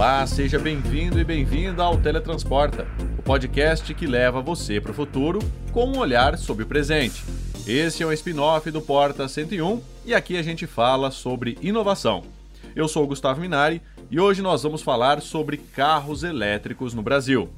Olá, seja bem-vindo e bem-vinda ao Teletransporta, o podcast que leva você para o futuro com um olhar sobre o presente. Esse é um spin-off do Porta 101 e aqui a gente fala sobre inovação. Eu sou o Gustavo Minari e hoje nós vamos falar sobre carros elétricos no Brasil.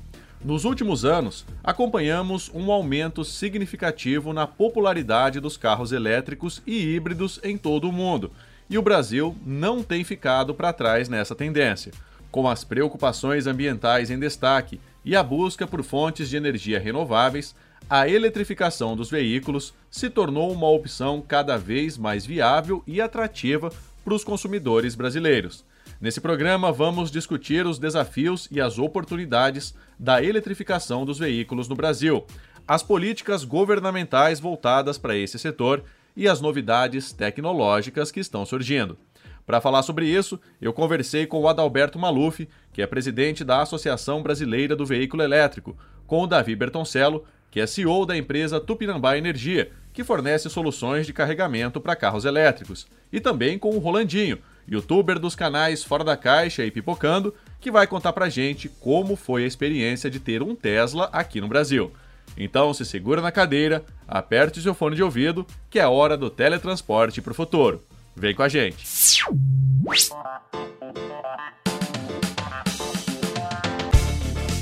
Nos últimos anos, acompanhamos um aumento significativo na popularidade dos carros elétricos e híbridos em todo o mundo, e o Brasil não tem ficado para trás nessa tendência. Com as preocupações ambientais em destaque e a busca por fontes de energia renováveis, a eletrificação dos veículos se tornou uma opção cada vez mais viável e atrativa para os consumidores brasileiros. Nesse programa, vamos discutir os desafios e as oportunidades da eletrificação dos veículos no Brasil, as políticas governamentais voltadas para esse setor e as novidades tecnológicas que estão surgindo. Para falar sobre isso, eu conversei com o Adalberto Maluf, que é presidente da Associação Brasileira do Veículo Elétrico, com o Davi Bertoncello, que é CEO da empresa Tupinambá Energia, que fornece soluções de carregamento para carros elétricos, e também com o Rolandinho, youtuber dos canais Fora da Caixa e Pipocando, que vai contar pra gente como foi a experiência de ter um Tesla aqui no Brasil. Então se segura na cadeira, aperte seu fone de ouvido, que é hora do teletransporte para o futuro. Vem com a gente!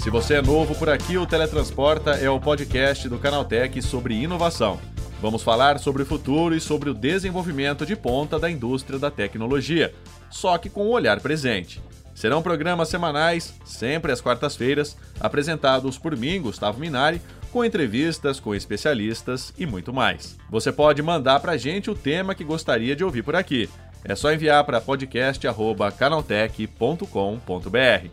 Se você é novo por aqui, o Teletransporta é o podcast do Canaltech sobre inovação. Vamos falar sobre o futuro e sobre o desenvolvimento de ponta da indústria da tecnologia, só que com o um olhar presente. Serão programas semanais, sempre às quartas-feiras, apresentados por mim, Gustavo Minari, com entrevistas com especialistas e muito mais. Você pode mandar para a gente o tema que gostaria de ouvir por aqui. É só enviar para podcast@canaltech.com.br.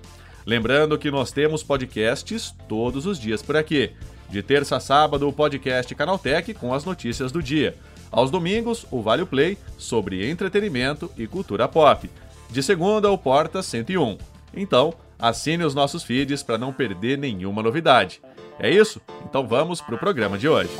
Lembrando que nós temos podcasts todos os dias por aqui. De terça a sábado, o podcast Canaltech com as notícias do dia. Aos domingos, o Vale Play sobre entretenimento e cultura pop. De segunda, o Porta 101. Então, assine os nossos feeds para não perder nenhuma novidade. É isso? Então vamos para o programa de hoje.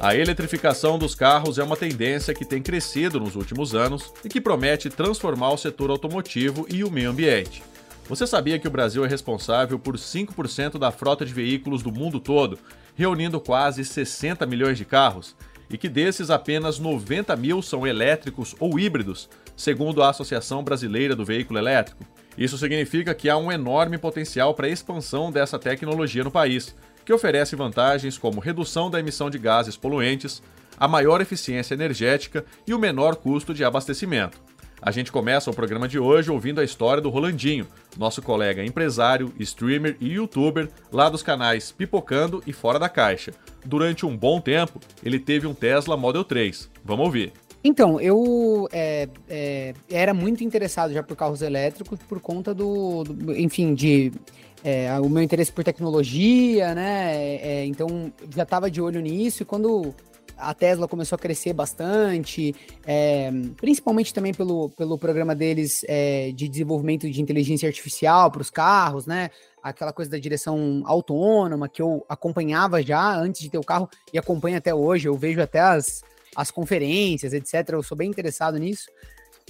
A eletrificação dos carros é uma tendência que tem crescido nos últimos anos e que promete transformar o setor automotivo e o meio ambiente. Você sabia que o Brasil é responsável por 5% da frota de veículos do mundo todo, reunindo quase 60 milhões de carros? E que desses apenas 90 mil são elétricos ou híbridos, segundo a Associação Brasileira do Veículo Elétrico? Isso significa que há um enorme potencial para a expansão dessa tecnologia no país, que oferece vantagens como redução da emissão de gases poluentes, a maior eficiência energética e o menor custo de abastecimento. A gente começa o programa de hoje ouvindo a história do Rolandinho, nosso colega empresário, streamer e youtuber lá dos canais Pipocando e Fora da Caixa. Durante um bom tempo, ele teve um Tesla Model 3. Vamos ouvir. Então, eu é, é, era muito interessado já por carros elétricos por conta do, do enfim, de é, o meu interesse por tecnologia, né? É, então, já estava de olho nisso e quando a Tesla começou a crescer bastante, é, principalmente também pelo, pelo programa deles é, de desenvolvimento de inteligência artificial para os carros, né? Aquela coisa da direção autônoma que eu acompanhava já antes de ter o carro e acompanho até hoje. Eu vejo até as, as conferências, etc. Eu sou bem interessado nisso.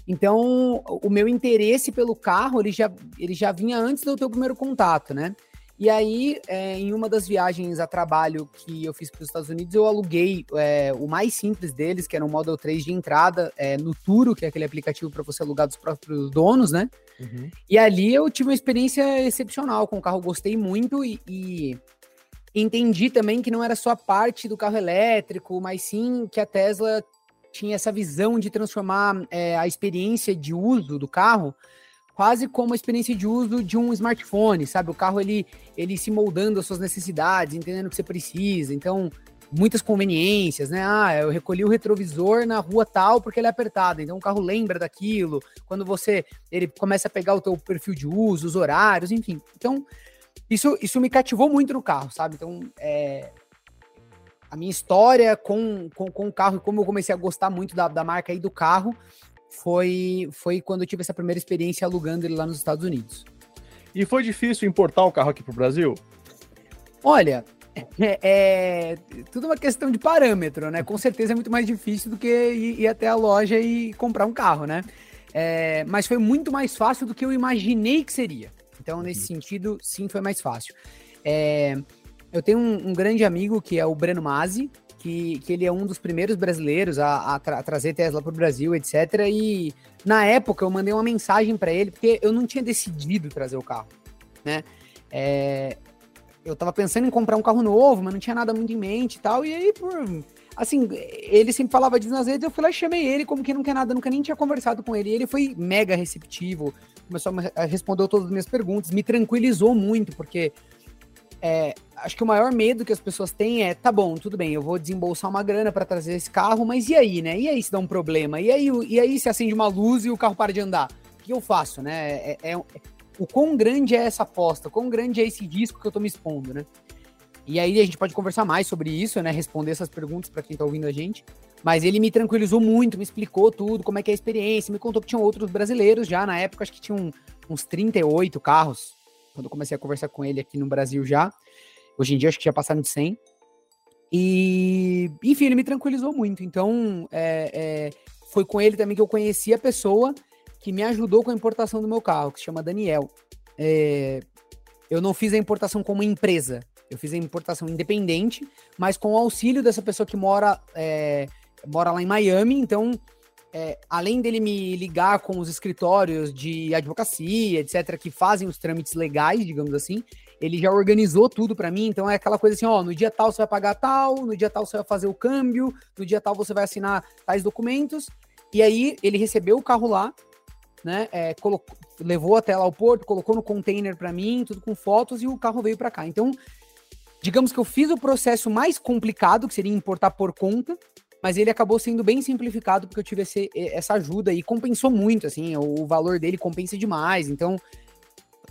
Então, o meu interesse pelo carro, ele já, ele já vinha antes do teu primeiro contato, né? E aí, é, em uma das viagens a trabalho que eu fiz para os Estados Unidos, eu aluguei é, o mais simples deles, que era um Model 3 de entrada é, no Turo, que é aquele aplicativo para você alugar dos próprios donos, né? Uhum. E ali eu tive uma experiência excepcional com o carro, gostei muito e, e entendi também que não era só parte do carro elétrico, mas sim que a Tesla tinha essa visão de transformar é, a experiência de uso do carro quase como a experiência de uso de um smartphone, sabe? O carro ele, ele se moldando às suas necessidades, entendendo o que você precisa. Então, muitas conveniências, né? Ah, eu recolhi o retrovisor na rua tal porque ele é apertado. Então o carro lembra daquilo. Quando você ele começa a pegar o teu perfil de uso, os horários, enfim. Então, isso, isso me cativou muito no carro, sabe? Então, é, a minha história com, com, com o carro e como eu comecei a gostar muito da, da marca e do carro foi, foi quando eu tive essa primeira experiência alugando ele lá nos Estados Unidos. E foi difícil importar o carro aqui para o Brasil? Olha, é, é, tudo uma questão de parâmetro, né? Com certeza é muito mais difícil do que ir, ir até a loja e comprar um carro, né? É, mas foi muito mais fácil do que eu imaginei que seria. Então, nesse uhum. sentido, sim, foi mais fácil. É, eu tenho um, um, grande amigo que é o Breno Mazzi, que, que ele é um dos primeiros brasileiros a, a, tra a trazer Tesla para o Brasil, etc. E na época eu mandei uma mensagem para ele, porque eu não tinha decidido trazer o carro, né? É, eu tava pensando em comprar um carro novo, mas não tinha nada muito em mente e tal. E aí, por. Assim, ele sempre falava disso nas redes, eu fui lá e chamei ele, como que não quer nada, nunca nem tinha conversado com ele. E ele foi mega receptivo, começou a responder todas as minhas perguntas, me tranquilizou muito, porque é, acho que o maior medo que as pessoas têm é, tá bom, tudo bem, eu vou desembolsar uma grana para trazer esse carro, mas e aí, né? E aí se dá um problema? E aí, e aí se acende uma luz e o carro para de andar? O que eu faço, né? É, é, o quão grande é essa aposta, o quão grande é esse risco que eu tô me expondo, né? E aí a gente pode conversar mais sobre isso, né? Responder essas perguntas para quem tá ouvindo a gente. Mas ele me tranquilizou muito, me explicou tudo, como é que é a experiência, me contou que tinham outros brasileiros já, na época acho que tinham uns 38 carros, quando eu comecei a conversar com ele aqui no Brasil já. Hoje em dia acho que já passaram de 100. E, enfim, ele me tranquilizou muito. Então, é, é, foi com ele também que eu conheci a pessoa que me ajudou com a importação do meu carro, que se chama Daniel. É, eu não fiz a importação como empresa, eu fiz a importação independente, mas com o auxílio dessa pessoa que mora, é, mora lá em Miami. Então, é, além dele me ligar com os escritórios de advocacia, etc., que fazem os trâmites legais, digamos assim, ele já organizou tudo para mim. Então, é aquela coisa assim: ó, no dia tal você vai pagar tal, no dia tal você vai fazer o câmbio, no dia tal você vai assinar tais documentos. E aí, ele recebeu o carro lá, né? É, colocou, levou até lá ao porto, colocou no container para mim, tudo com fotos e o carro veio para cá. Então, digamos que eu fiz o processo mais complicado, que seria importar por conta, mas ele acabou sendo bem simplificado porque eu tive esse, essa ajuda e compensou muito, assim, o, o valor dele compensa demais. Então,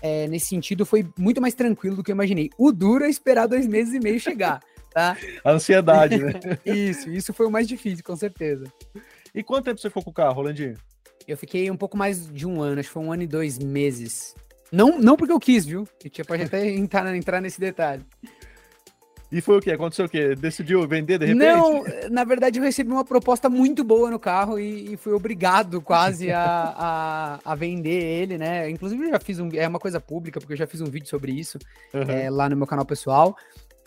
é, nesse sentido, foi muito mais tranquilo do que eu imaginei. O duro é esperar dois meses e meio chegar, tá? Ansiedade, né? isso, isso foi o mais difícil, com certeza. E quanto tempo você ficou com o carro, Rolandinho? Eu fiquei um pouco mais de um ano, acho que foi um ano e dois meses. Não, não porque eu quis, viu? Tinha pra gente até entrar, entrar nesse detalhe. E foi o que? Aconteceu o quê? Decidiu vender de repente? Não, na verdade eu recebi uma proposta muito boa no carro e, e fui obrigado quase a, a, a, vender ele, né? Inclusive eu já fiz um... É uma coisa pública, porque eu já fiz um vídeo sobre isso uhum. é, lá no meu canal pessoal.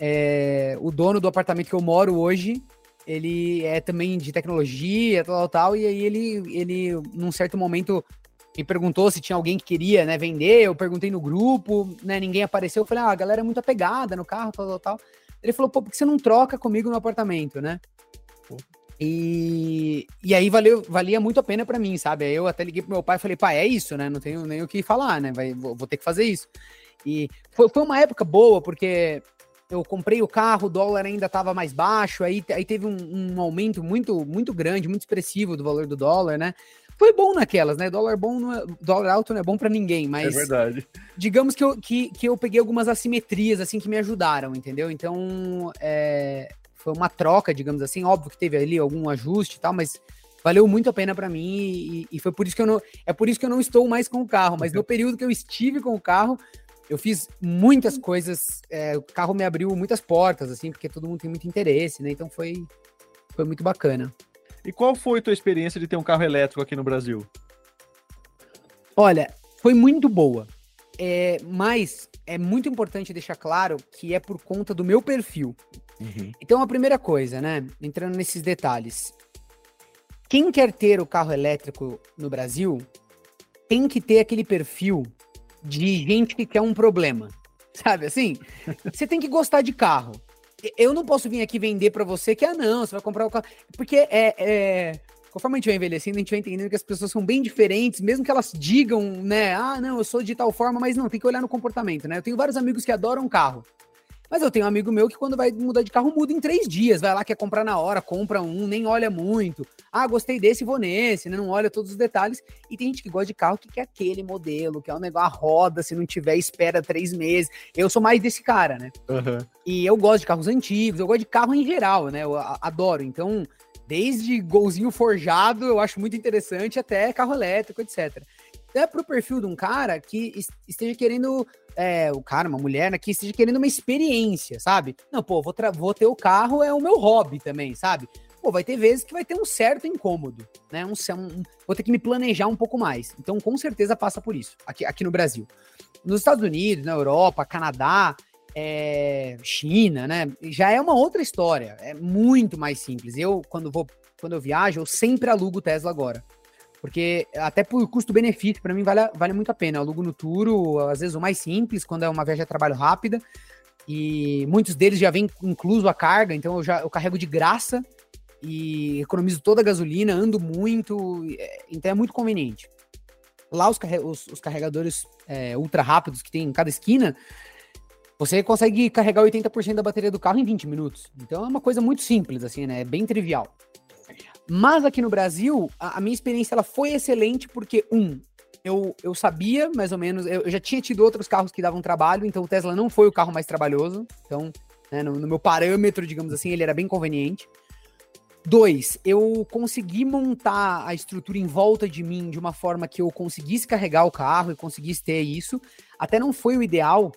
É, o dono do apartamento que eu moro hoje, ele é também de tecnologia, tal, tal, e aí ele, ele, num certo momento, me perguntou se tinha alguém que queria, né, vender, eu perguntei no grupo, né, ninguém apareceu, eu falei, ah, a galera é muito apegada no carro, tal, tal, tal. Ele falou, pô, por que você não troca comigo no apartamento, né? E, e aí valeu, valia muito a pena para mim, sabe? Aí eu até liguei pro meu pai e falei, pai, é isso, né? Não tenho nem o que falar, né? Vai, vou, vou ter que fazer isso. E foi, foi uma época boa, porque eu comprei o carro, o dólar ainda estava mais baixo, aí, aí teve um, um, aumento muito, muito grande, muito expressivo do valor do dólar, né? Foi bom naquelas, né? Dólar bom, não é, dólar alto não é bom para ninguém, mas. É verdade. Digamos que eu, que, que eu peguei algumas assimetrias, assim, que me ajudaram, entendeu? Então, é, foi uma troca, digamos assim. Óbvio que teve ali algum ajuste e tal, mas valeu muito a pena para mim e, e, foi por isso que eu não. É por isso que eu não estou mais com o carro, mas no período que eu estive com o carro, eu fiz muitas coisas, é, o carro me abriu muitas portas, assim, porque todo mundo tem muito interesse, né? Então foi, foi muito bacana. E qual foi a tua experiência de ter um carro elétrico aqui no Brasil? Olha, foi muito boa. É, mas é muito importante deixar claro que é por conta do meu perfil. Uhum. Então, a primeira coisa, né? Entrando nesses detalhes. Quem quer ter o carro elétrico no Brasil tem que ter aquele perfil de gente que quer um problema. Sabe assim? Você tem que gostar de carro. Eu não posso vir aqui vender para você que, ah, não, você vai comprar o carro. Porque é, é, Conforme a gente vai envelhecendo, a gente vai entendendo que as pessoas são bem diferentes, mesmo que elas digam, né? Ah, não, eu sou de tal forma, mas não, tem que olhar no comportamento, né? Eu tenho vários amigos que adoram carro. Mas eu tenho um amigo meu que quando vai mudar de carro, muda em três dias. Vai lá, quer comprar na hora, compra um, nem olha muito. Ah, gostei desse, vou nesse, né? Não olha todos os detalhes. E tem gente que gosta de carro que quer aquele modelo, que é um negócio a roda, se não tiver, espera três meses. Eu sou mais desse cara, né? Uhum. E eu gosto de carros antigos, eu gosto de carro em geral, né? Eu adoro. Então, desde golzinho forjado, eu acho muito interessante, até carro elétrico, etc. até pro perfil de um cara que esteja querendo, é, o cara, uma mulher, né, que esteja querendo uma experiência, sabe? Não, pô, vou, vou ter o carro, é o meu hobby também, sabe? Pô, vai ter vezes que vai ter um certo incômodo, né? Um, um, vou ter que me planejar um pouco mais. Então, com certeza passa por isso, aqui, aqui no Brasil. Nos Estados Unidos, na Europa, Canadá, é, China, né? Já é uma outra história. É muito mais simples. Eu, quando vou, quando eu viajo, eu sempre alugo Tesla agora. Porque até por custo-benefício, para mim vale, vale muito a pena. Eu alugo no Turo, às vezes o mais simples, quando é uma viagem de trabalho rápida. E muitos deles já vem incluso a carga, então eu já eu carrego de graça e economizo toda a gasolina, ando muito, é, então é muito conveniente. Lá os, os, os carregadores é, ultra rápidos que tem em cada esquina, você consegue carregar 80% da bateria do carro em 20 minutos. Então é uma coisa muito simples, assim, né? É bem trivial. Mas aqui no Brasil, a, a minha experiência ela foi excelente porque, um, eu, eu sabia mais ou menos, eu, eu, já tinha tido outros carros que davam trabalho, então o Tesla não foi o carro mais trabalhoso. Então, né, no, no meu parâmetro, digamos assim, ele era bem conveniente. Dois, eu consegui montar a estrutura em volta de mim de uma forma que eu conseguisse carregar o carro e conseguisse ter isso. Até não foi o ideal,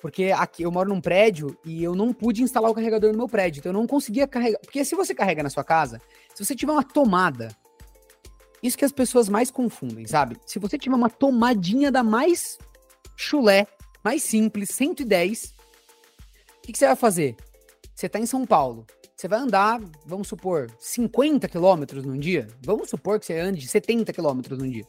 porque aqui eu moro num prédio e eu não pude instalar o carregador no meu prédio. Então eu não conseguia carregar. Porque se você carrega na sua casa, se você tiver uma tomada, isso que as pessoas mais confundem, sabe? Se você tiver uma tomadinha da mais chulé, mais simples, 110, o que, que você vai fazer? Você tá em São Paulo, você vai andar, vamos supor, 50 quilômetros num dia. Vamos supor que você ande 70 quilômetros num dia.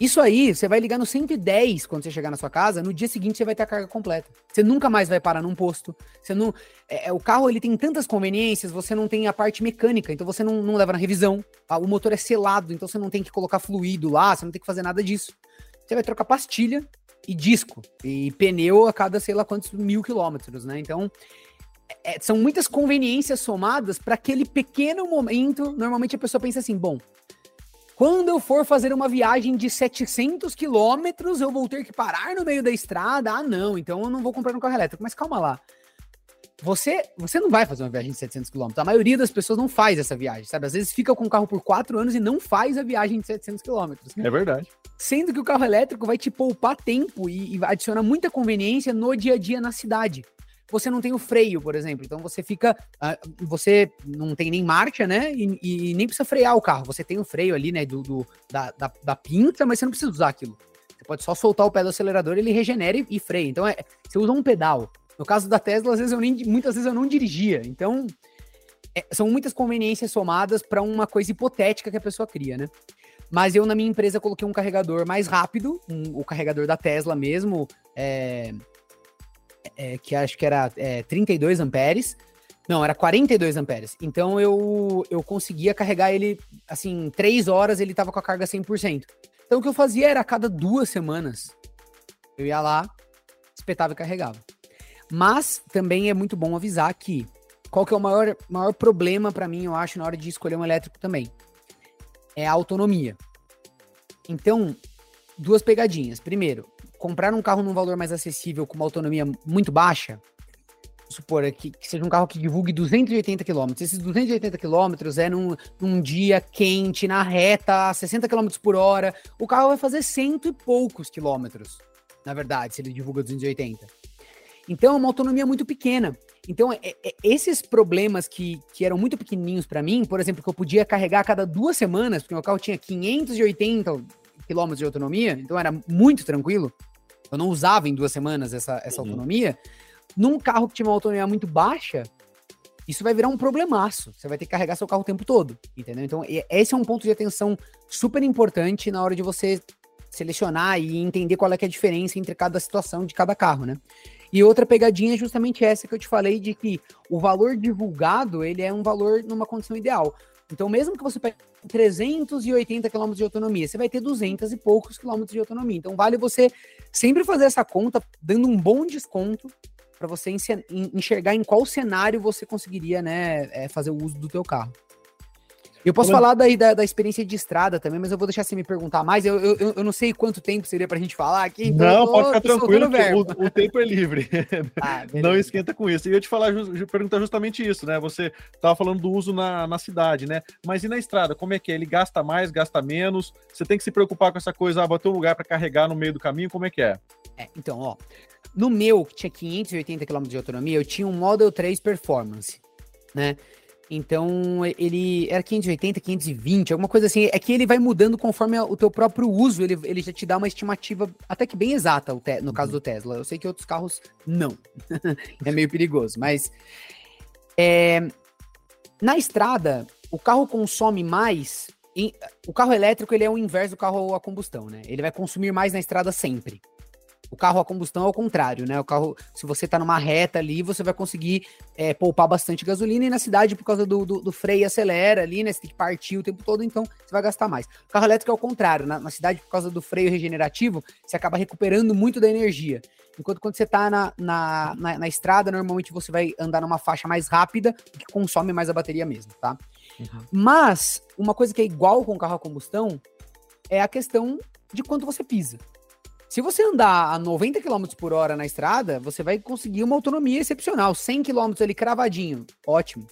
Isso aí, você vai ligar no 110 quando você chegar na sua casa, no dia seguinte você vai ter a carga completa. Você nunca mais vai parar num posto. Você não, é, é, o carro ele tem tantas conveniências, você não tem a parte mecânica, então você não, não leva na revisão. Ah, o motor é selado, então você não tem que colocar fluido lá, você não tem que fazer nada disso. Você vai trocar pastilha e disco e pneu a cada sei lá quantos mil quilômetros, né? Então é, são muitas conveniências somadas para aquele pequeno momento. Normalmente a pessoa pensa assim: bom, quando eu for fazer uma viagem de 700 quilômetros, eu vou ter que parar no meio da estrada. Ah, não, então eu não vou comprar um carro elétrico. Mas calma lá. Você, você não vai fazer uma viagem de 700 quilômetros. A maioria das pessoas não faz essa viagem, sabe? Às vezes fica com o carro por quatro anos e não faz a viagem de 700 quilômetros. É verdade. Sendo que o carro elétrico vai te poupar tempo e, e adiciona muita conveniência no dia a dia na cidade você não tem o freio, por exemplo. Então você fica. Uh, você não tem nem marcha, né? E, e, nem precisa frear o carro. Você tem o freio ali, né? Do, do da, da, da, pinça, mas você não precisa usar aquilo. Você pode só soltar o pé do acelerador, ele regenera e, e freia. Então é, você usa um pedal. No caso da Tesla, às vezes eu nem, muitas vezes eu não dirigia. Então é, são muitas conveniências somadas para uma coisa hipotética que a pessoa cria, né? Mas eu, na minha empresa, coloquei um carregador mais rápido, um, o carregador da Tesla mesmo, é, é, que acho que era é, 32 amperes. Não, era 42 amperes. Então eu, eu conseguia carregar ele, assim, três horas ele tava com a carga 100%. Então o que eu fazia era a cada duas semanas eu ia lá, espetava e carregava. Mas também é muito bom avisar que qual que é o maior, maior problema para mim, eu acho, na hora de escolher um elétrico também? É a autonomia. Então, duas pegadinhas. Primeiro, comprar um carro num valor mais acessível com uma autonomia muito baixa, supor é que, que, seja um carro que divulgue 280 km. Esses 280 km é num, num dia quente, na reta, 60 km por hora. O carro vai fazer cento e poucos quilômetros, na verdade, se ele divulga 280. Então é uma autonomia muito pequena. Então, é, é, esses problemas que, que eram muito pequenininhos para mim, por exemplo, que eu podia carregar a cada duas semanas, porque o carro tinha 580 quilômetros de autonomia, então era muito tranquilo. Eu não usava em duas semanas essa, essa uhum. autonomia. Num carro que tinha uma autonomia muito baixa, isso vai virar um problemaço. Você vai ter que carregar seu carro o tempo todo, entendeu? Então, esse é um ponto de atenção super importante na hora de você selecionar e entender qual é, é a diferença entre cada situação de cada carro, né? E outra pegadinha é justamente essa que eu te falei de que o valor divulgado, ele é um valor numa condição ideal. Então, mesmo que você pegue 380 km de autonomia, você vai ter 200 e poucos quilômetros de autonomia. Então, vale você sempre fazer essa conta, dando um bom desconto para você enxergar em qual cenário você conseguiria né, é, fazer o uso do teu carro. Eu posso falar daí da, da, experiência de estrada também, mas eu vou deixar você me perguntar mais. Eu, eu, eu não sei quanto tempo seria pra gente falar aqui. Então não, tô, pode ficar tranquilo, o, o, tempo é livre. Ah, não esquenta com isso. E eu ia te falar, perguntar justamente isso, né? Você tava falando do uso na, na cidade, né? Mas e na estrada, como é que é? Ele gasta mais, gasta menos? Você tem que se preocupar com essa coisa, ah, bater um lugar para carregar no meio do caminho, como é que é? É, então, ó. No meu, que tinha 580 km de autonomia, eu tinha um Model 3 Performance, né? Então, ele era 580, 520, alguma coisa assim. É que ele vai mudando conforme o teu próprio uso, ele, ele já te dá uma estimativa até que bem exata, no caso do Tesla. Eu sei que outros carros não. é meio perigoso, mas. É, na estrada, o carro consome mais. Em, o carro elétrico ele é o inverso do carro a combustão, né? Ele vai consumir mais na estrada sempre. O carro a combustão é o contrário, né? O carro, se você tá numa reta ali, você vai conseguir é, poupar bastante gasolina e na cidade, por causa do, do, do, freio, acelera ali, né? Você tem que partir o tempo todo, então você vai gastar mais. O carro elétrico é o contrário, na, na cidade, por causa do freio regenerativo, você acaba recuperando muito da energia. Enquanto quando você tá na, na, na, na estrada, normalmente você vai andar numa faixa mais rápida, que consome mais a bateria mesmo, tá? Uhum. Mas, uma coisa que é igual com o carro a combustão é a questão de quanto você pisa. Se você andar a 90 km por hora na estrada, você vai conseguir uma autonomia excepcional. 100 km ali cravadinho, ótimo.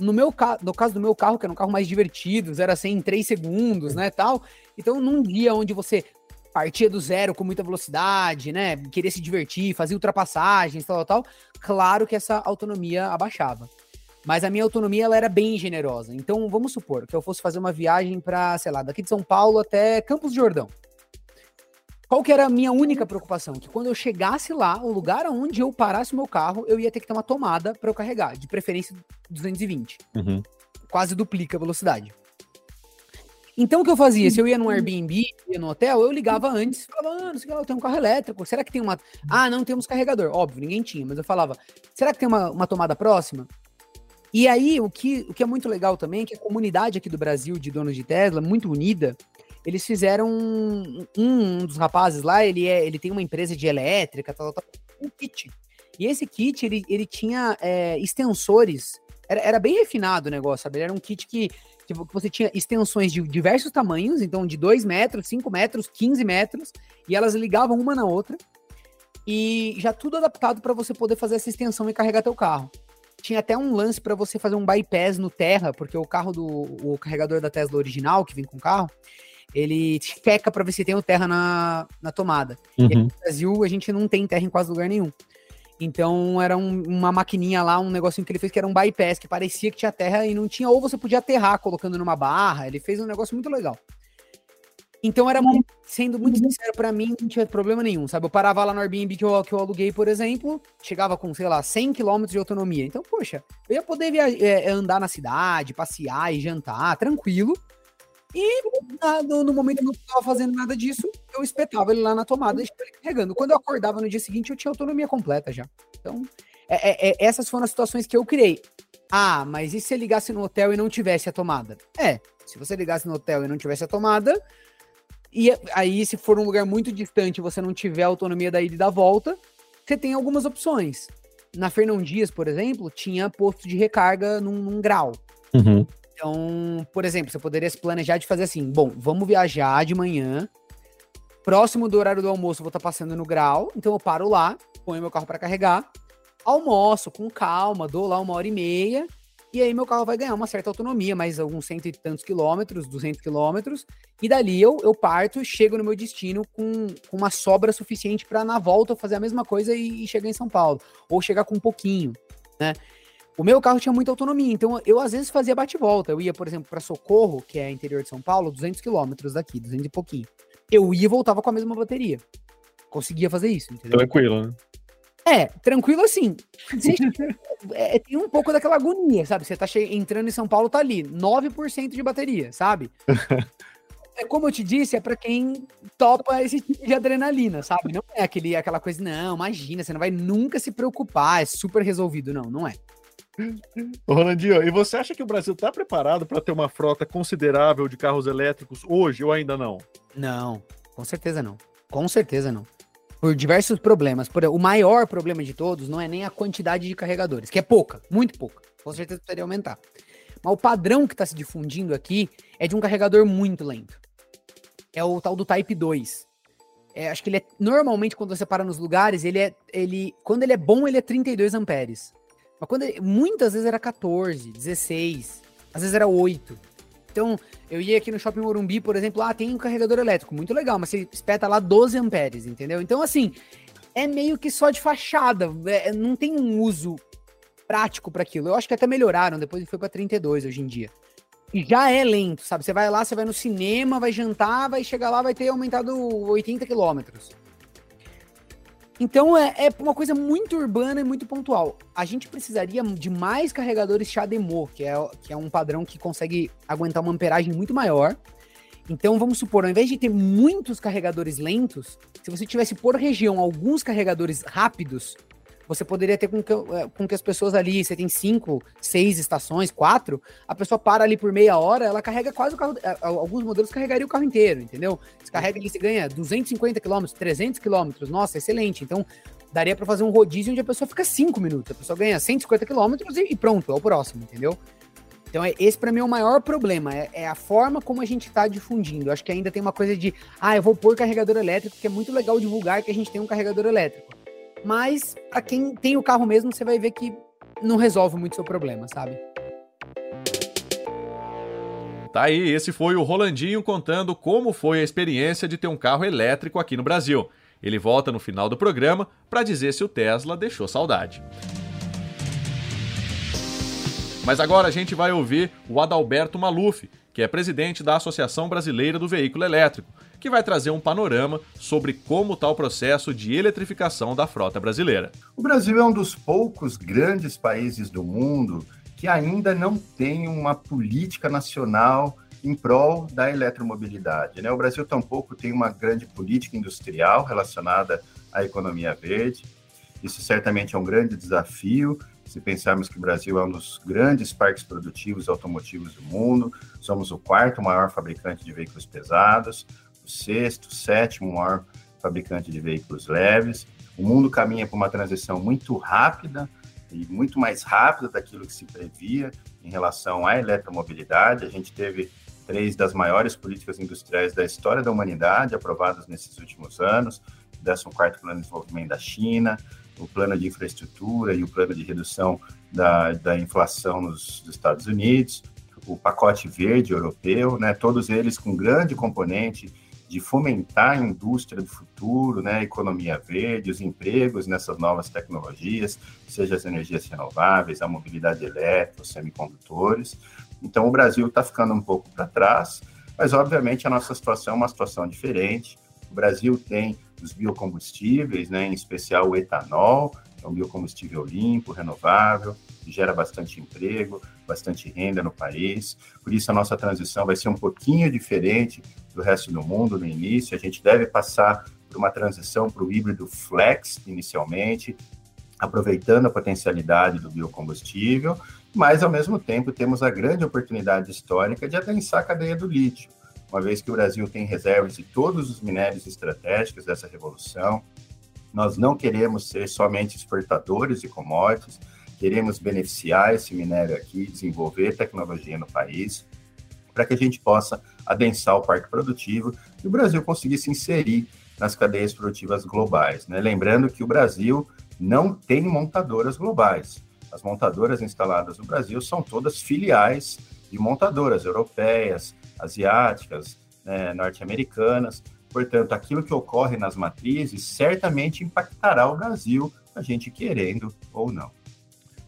No, meu no caso do meu carro, que era um carro mais divertido, 0 a 100 em 3 segundos, né, tal. Então, num dia onde você partia do zero com muita velocidade, né, queria se divertir, fazia ultrapassagens, tal, tal, claro que essa autonomia abaixava. Mas a minha autonomia ela era bem generosa. Então, vamos supor que eu fosse fazer uma viagem para, sei lá, daqui de São Paulo até Campos do Jordão. Qual que era a minha única preocupação? Que quando eu chegasse lá, o lugar onde eu parasse o meu carro, eu ia ter que ter uma tomada para eu carregar, de preferência 220. Uhum. Quase duplica a velocidade. Então o que eu fazia? Se eu ia num Airbnb, ia no hotel, eu ligava antes, falava, ah, não sei eu tenho um carro elétrico, será que tem uma. Ah, não temos carregador. Óbvio, ninguém tinha, mas eu falava, será que tem uma, uma tomada próxima? E aí, o que, o que é muito legal também é que a comunidade aqui do Brasil de donos de Tesla, muito unida, eles fizeram um, um, dos rapazes lá, ele é, ele tem uma empresa de elétrica, tal, tal, um kit. E esse kit, ele, ele tinha é, extensores, era, era bem refinado o negócio, sabe? Era um kit que, que você tinha extensões de diversos tamanhos, então de 2 metros, 5 metros, 15 metros, e elas ligavam uma na outra, e já tudo adaptado para você poder fazer essa extensão e carregar teu carro. Tinha até um lance para você fazer um bypass no terra, porque o carro do o carregador da Tesla original, que vem com o carro, ele checa para ver se tem o terra na, na tomada. Uhum. E aqui no Brasil a gente não tem terra em quase lugar nenhum. Então era um, uma maquininha lá, um negocinho que ele fez que era um bypass, que parecia que tinha terra e não tinha, ou você podia aterrar colocando numa barra. Ele fez um negócio muito legal. Então era muito, sendo muito sincero para mim, não tinha problema nenhum, sabe? Eu parava lá no Airbnb que eu, que eu aluguei, por exemplo, chegava com, sei lá, 100 km de autonomia. Então, poxa, eu ia poder via é, andar na cidade, passear e jantar, tranquilo. E no, no, momento que eu não estava fazendo nada disso, eu espetava ele lá na tomada e ele carregando. Quando eu acordava no dia seguinte, eu tinha autonomia completa já. Então, é, é, é, essas foram as situações que eu criei. Ah, mas e se eu ligasse no hotel e não tivesse a tomada? É, se você ligasse no hotel e não tivesse a tomada, e aí se for um lugar muito distante você não tiver autonomia da ida e da volta, você tem algumas opções. Na Fernão Dias, por exemplo, tinha posto de recarga num, num grau. Uhum. Então, por exemplo, você poderia se planejar de fazer assim: bom, vamos viajar de manhã, próximo do horário do almoço, eu vou estar passando no grau, então eu paro lá, ponho meu carro para carregar, almoço com calma, dou lá uma hora e meia, e aí meu carro vai ganhar uma certa autonomia, mais alguns cento e tantos quilômetros, 200 quilômetros, e dali eu, eu parto, chego no meu destino com, com uma sobra suficiente para na volta eu fazer a mesma coisa e, e chegar em São Paulo, ou chegar com um pouquinho, né? O meu carro tinha muita autonomia, então eu às vezes fazia bate-volta. Eu ia, por exemplo, para Socorro, que é interior de São Paulo, 200 quilômetros daqui, 200 e pouquinho. Eu ia e voltava com a mesma bateria. Conseguia fazer isso, entendeu? Tranquilo, né? É, tranquilo assim. é, tem um pouco daquela agonia, sabe? Você tá entrando em São Paulo, tá ali, 9% de bateria, sabe? é como eu te disse, é para quem topa esse tipo de adrenalina, sabe? Não é aquele, aquela coisa, não, imagina, você não vai nunca se preocupar, é super resolvido. Não, não é. Ô, Rolandinho, e você acha que o Brasil está preparado para ter uma frota considerável de carros elétricos hoje ou ainda não? Não, com certeza não. Com certeza não. Por diversos problemas. Por, o maior problema de todos não é nem a quantidade de carregadores, que é pouca, muito pouca. Com certeza precisaria aumentar. Mas o padrão que está se difundindo aqui é de um carregador muito lento. É o tal do Type 2. É, acho que ele é. Normalmente, quando você para nos lugares, ele é. Ele, quando ele é bom, ele é 32 amperes. Mas quando ele, muitas vezes era 14, 16, às vezes era 8. Então, eu ia aqui no Shopping Morumbi, por exemplo, ah, tem um carregador elétrico, muito legal, mas você espeta lá 12 amperes, entendeu? Então, assim, é meio que só de fachada, é, não tem um uso prático para aquilo. Eu acho que até melhoraram, depois foi para 32 hoje em dia. E já é lento, sabe? Você vai lá, você vai no cinema, vai jantar, vai chegar lá, vai ter aumentado 80 quilômetros. Então é, é, uma coisa muito urbana e muito pontual. A gente precisaria de mais carregadores CHAdeMO, que é, que é um padrão que consegue aguentar uma amperagem muito maior. Então vamos supor, ao invés de ter muitos carregadores lentos, se você tivesse por região alguns carregadores rápidos, você poderia ter com que, eh, com que as pessoas ali, você tem cinco, seis estações, quatro, a pessoa para ali por meia hora, ela carrega quase o carro, eh, alguns modelos carregariam o carro inteiro, entendeu? Você carrega ali, você ganha 250 quilômetros, 300 quilômetros, nossa, excelente. Então, daria para fazer um rodízio onde a pessoa fica cinco minutos, a pessoa ganha 150 quilômetros e, e pronto, é o próximo, entendeu? Então, é, esse para mim é o maior problema, é, é, a forma como a gente está difundindo. Acho que ainda tem uma coisa de, ah, eu vou pôr carregador elétrico, que é muito legal divulgar que a gente tem um carregador elétrico. Mas, para quem tem o carro mesmo, você vai ver que não resolve muito seu problema, sabe? Tá aí, esse foi o Rolandinho contando como foi a experiência de ter um carro elétrico aqui no Brasil. Ele volta no final do programa para dizer se o Tesla deixou saudade. Mas agora a gente vai ouvir o Adalberto Maluf, que é presidente da Associação Brasileira do Veículo Elétrico, que vai trazer um panorama sobre como está o processo de eletrificação da frota brasileira. O Brasil é um dos poucos grandes países do mundo que ainda não tem uma política nacional em prol da eletromobilidade. Né? O Brasil tampouco tem uma grande política industrial relacionada à economia verde. Isso certamente é um grande desafio, se pensarmos que o Brasil é um dos grandes parques produtivos automotivos do mundo, somos o quarto maior fabricante de veículos pesados, sexto, sétimo maior fabricante de veículos leves. O mundo caminha para uma transição muito rápida e muito mais rápida daquilo que se previa em relação à eletromobilidade. A gente teve três das maiores políticas industriais da história da humanidade aprovadas nesses últimos anos, o 14º Plano de Desenvolvimento da China, o Plano de Infraestrutura e o Plano de Redução da, da Inflação nos, Estados Unidos, o Pacote Verde Europeu, né, todos eles com grande componente de fomentar a indústria do futuro, né, a economia verde, os empregos nessas novas tecnologias, seja as energias renováveis, a mobilidade elétrica, os semicondutores. Então, o Brasil está ficando um pouco para trás, mas, obviamente, a nossa situação é uma situação diferente. O Brasil tem os biocombustíveis, né, em especial o etanol, é um biocombustível limpo, renovável, que gera bastante emprego, bastante renda no país. Por isso, a nossa transição vai ser um pouquinho diferente do resto do mundo no início. A gente deve passar por uma transição para o híbrido flex inicialmente, aproveitando a potencialidade do biocombustível, mas ao mesmo tempo temos a grande oportunidade histórica de adensar a cadeia do lítio, uma vez que o Brasil tem reservas de todos os minérios estratégicos dessa revolução. Nós não queremos ser somente exportadores de commodities, queremos beneficiar esse minério aqui, desenvolver tecnologia no país, para que a gente possa adensar o parque produtivo e o Brasil conseguir se inserir nas cadeias produtivas globais. Né? Lembrando que o Brasil não tem montadoras globais. As montadoras instaladas no Brasil são todas filiais de montadoras europeias, asiáticas, né, norte-americanas. Portanto, aquilo que ocorre nas matrizes certamente impactará o Brasil, a gente querendo ou não.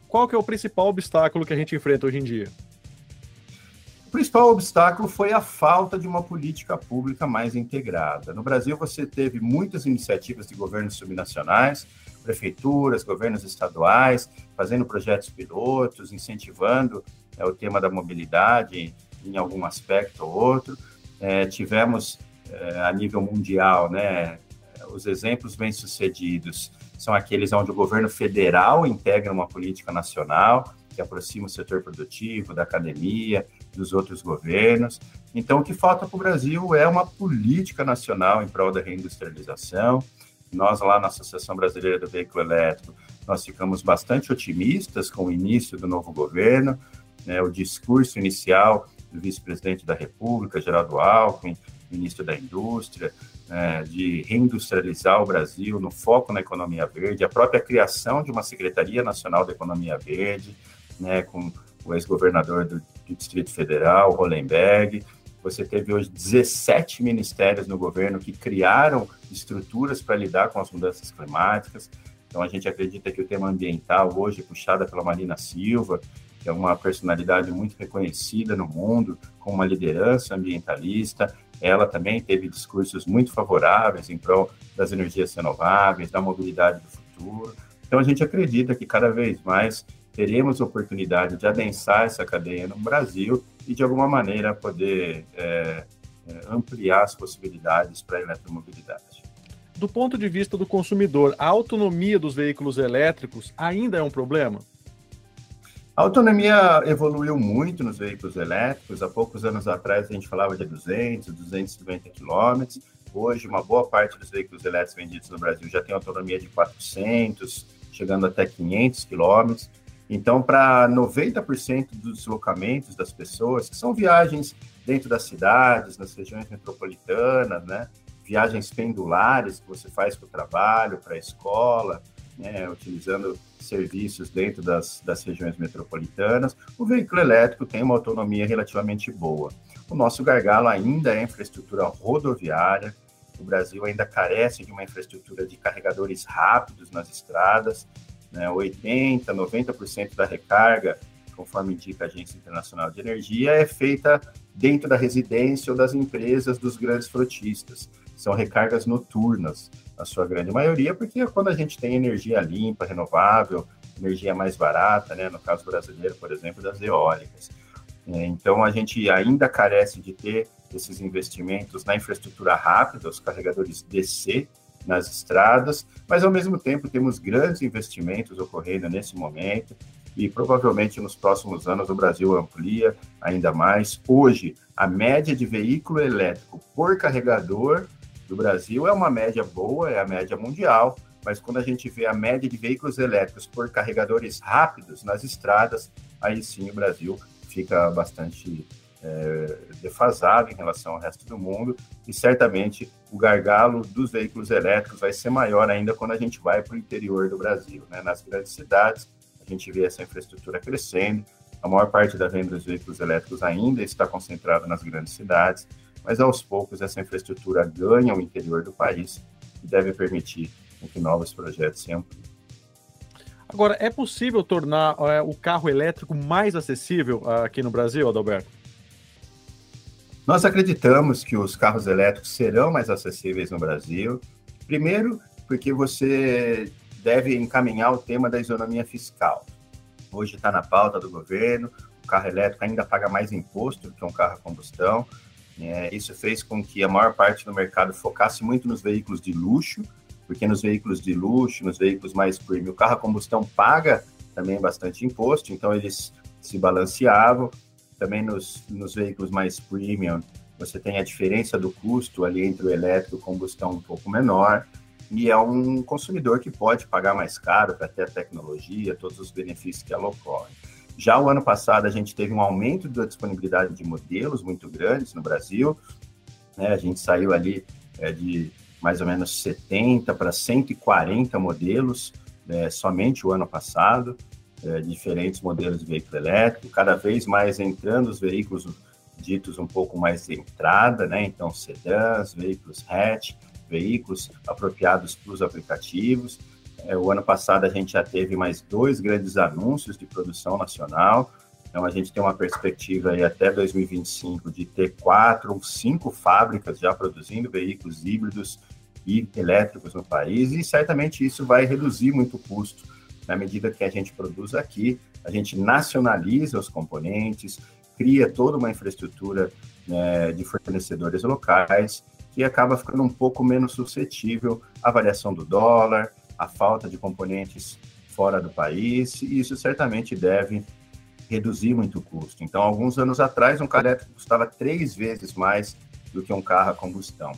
Qual que é o principal obstáculo que a gente enfrenta hoje em dia? O principal obstáculo foi a falta de uma política pública mais integrada. No Brasil, você teve muitas iniciativas de governos subnacionais, prefeituras, governos estaduais, fazendo projetos pilotos, incentivando é, o tema da mobilidade em algum aspecto ou outro. É, tivemos, é, a nível mundial, né, os exemplos bem-sucedidos são aqueles onde o governo federal integra uma política nacional que aproxima o setor produtivo, da academia, dos outros governos. Então, o que falta para o Brasil é uma política nacional em prol da reindustrialização. Nós, lá na Associação Brasileira do Veículo Elétrico, nós ficamos bastante otimistas com o início do novo governo. né, o discurso inicial do vice-presidente da República, Geraldo Alckmin, ministro da Indústria, né, de reindustrializar o Brasil no foco na economia verde, a própria criação de uma Secretaria Nacional da Economia Verde, né, com o ex-governador do, Distrito Federal, Hollenberg. Você teve hoje 17 ministérios no governo que criaram estruturas para lidar com as mudanças climáticas. Então, a gente acredita que o tema ambiental, hoje puxada pela Marina Silva, que é uma personalidade muito reconhecida no mundo, com uma liderança ambientalista, ela também teve discursos muito favoráveis em prol das energias renováveis, da mobilidade do futuro. Então, a gente acredita que cada vez mais teremos oportunidade de adensar essa cadeia no Brasil e, de alguma maneira, poder é, é ampliar as possibilidades para a eletromobilidade. Do ponto de vista do consumidor, a autonomia dos veículos elétricos ainda é um problema? A autonomia evoluiu muito nos veículos elétricos. Há poucos anos atrás a gente falava de 200, 250 quilômetros. Hoje, uma boa parte dos veículos elétricos vendidos no Brasil já tem autonomia de 400, chegando até 500 quilômetros. Então, para 90% dos deslocamentos das pessoas, que são viagens dentro das cidades, nas regiões metropolitanas, né? viagens pendulares que você faz para o trabalho, para a escola, né, utilizando serviços dentro das, das regiões metropolitanas, o veículo elétrico tem uma autonomia relativamente boa. O nosso gargalo ainda é infraestrutura rodoviária, o Brasil ainda carece de uma infraestrutura de carregadores rápidos nas estradas, né, 80%, 90% da recarga, conforme indica a Agência Internacional de Energia, é feita dentro da residência ou das empresas dos grandes frotistas. São recargas noturnas na sua grande maioria, porque é quando a gente tem energia limpa, renovável, energia mais barata, né, no caso brasileiro, por exemplo, das eólicas. É, então, a gente ainda carece de ter esses investimentos na infraestrutura rápida, os carregadores DC nas estradas, mas ao mesmo tempo temos grandes investimentos ocorrendo nesse momento e provavelmente nos próximos anos o Brasil amplia ainda mais. Hoje, a média de veículo elétrico por carregador do Brasil é uma média boa, é a média mundial, mas quando a gente vê a média de veículos elétricos por carregadores rápidos nas estradas, aí sim o Brasil fica bastante é, defasado em relação ao resto do mundo e certamente o gargalo dos veículos elétricos vai ser maior ainda quando a gente vai para o interior do Brasil. Né? Nas grandes cidades, a gente vê essa infraestrutura crescendo, a maior parte da venda dos veículos elétricos ainda está concentrada nas grandes cidades, mas aos poucos essa infraestrutura ganha o interior do país e deve permitir que novos projetos se ampliem. Agora, é possível tornar é, o carro elétrico mais acessível aqui no Brasil, Adalberto? Nós acreditamos que os carros elétricos serão mais acessíveis no Brasil. Primeiro, porque você deve encaminhar o tema da isonomia fiscal. Hoje está na pauta do governo, o carro elétrico ainda paga mais imposto do que um carro a combustão. É, isso fez com que a maior parte do mercado focasse muito nos veículos de luxo, porque nos veículos de luxo, nos veículos mais premium, o carro a combustão paga também bastante imposto, então eles se balanceavam. Também nos, nos veículos mais premium, você tem a diferença do custo ali entre o elétrico e o combustão um pouco menor, e é um consumidor que pode pagar mais caro para ter a tecnologia, todos os benefícios que ela ocorre. Já o ano passado, a gente teve um aumento da disponibilidade de modelos muito grandes no Brasil. Né? A gente saiu ali é, de mais ou menos 70 para 140 modelos é, somente o ano passado, é, diferentes modelos de veículo elétrico, cada vez mais entrando os veículos ditos um pouco mais de entrada, né? Então, sedãs, veículos hatch, veículos apropriados para os aplicativos. É, o ano passado a gente já teve mais dois grandes anúncios de produção nacional. Então a gente tem uma perspectiva aí até 2025 de ter quatro ou cinco fábricas já produzindo veículos híbridos e elétricos no país, e certamente isso vai reduzir muito o custo. Na medida que a gente produz aqui, a gente nacionaliza os componentes, cria toda uma infraestrutura né, de fornecedores locais, que acaba ficando um pouco menos suscetível à variação do dólar, a falta de componentes fora do país, e isso certamente deve reduzir muito o custo. Então, alguns anos atrás, um carro elétrico custava três vezes mais do que um carro a combustão.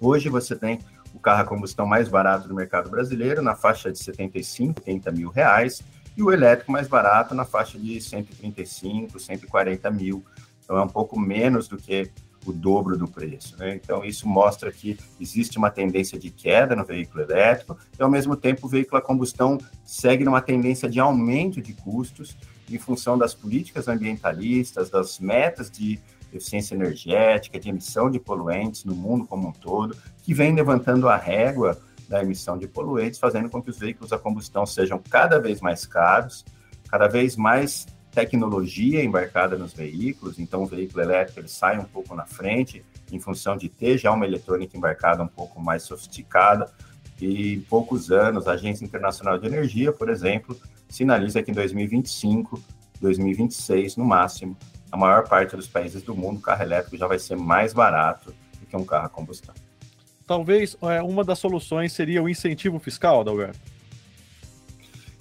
Hoje você tem o carro a combustão mais barato do mercado brasileiro, na faixa de 75, 80 mil reais, e o elétrico mais barato na faixa de 135, 140 mil. Então é um pouco menos do que o dobro do preço. Né? Então, isso mostra que existe uma tendência de queda no veículo elétrico, e ao mesmo tempo o veículo a combustão segue numa tendência de aumento de custos em função das políticas ambientalistas, das metas de eficiência energética, de emissão de poluentes no mundo como um todo, que vem levantando a régua da emissão de poluentes, fazendo com que os veículos a combustão sejam cada vez mais caros, cada vez mais tecnologia embarcada nos veículos, então o veículo elétrico ele sai um pouco na frente, em função de ter já uma eletrônica embarcada um pouco mais sofisticada, e em poucos anos, a Agência Internacional de Energia, por exemplo, sinaliza que em 2025, 2026, no máximo, a maior parte dos países do mundo, o carro elétrico já vai ser mais barato do que um carro a combustão. Talvez é, uma das soluções seria o incentivo fiscal, Adalberto?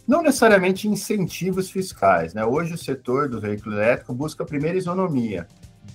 Não necessariamente incentivos fiscais. Né? Hoje o setor do veículo elétrico busca primeiro isonomia.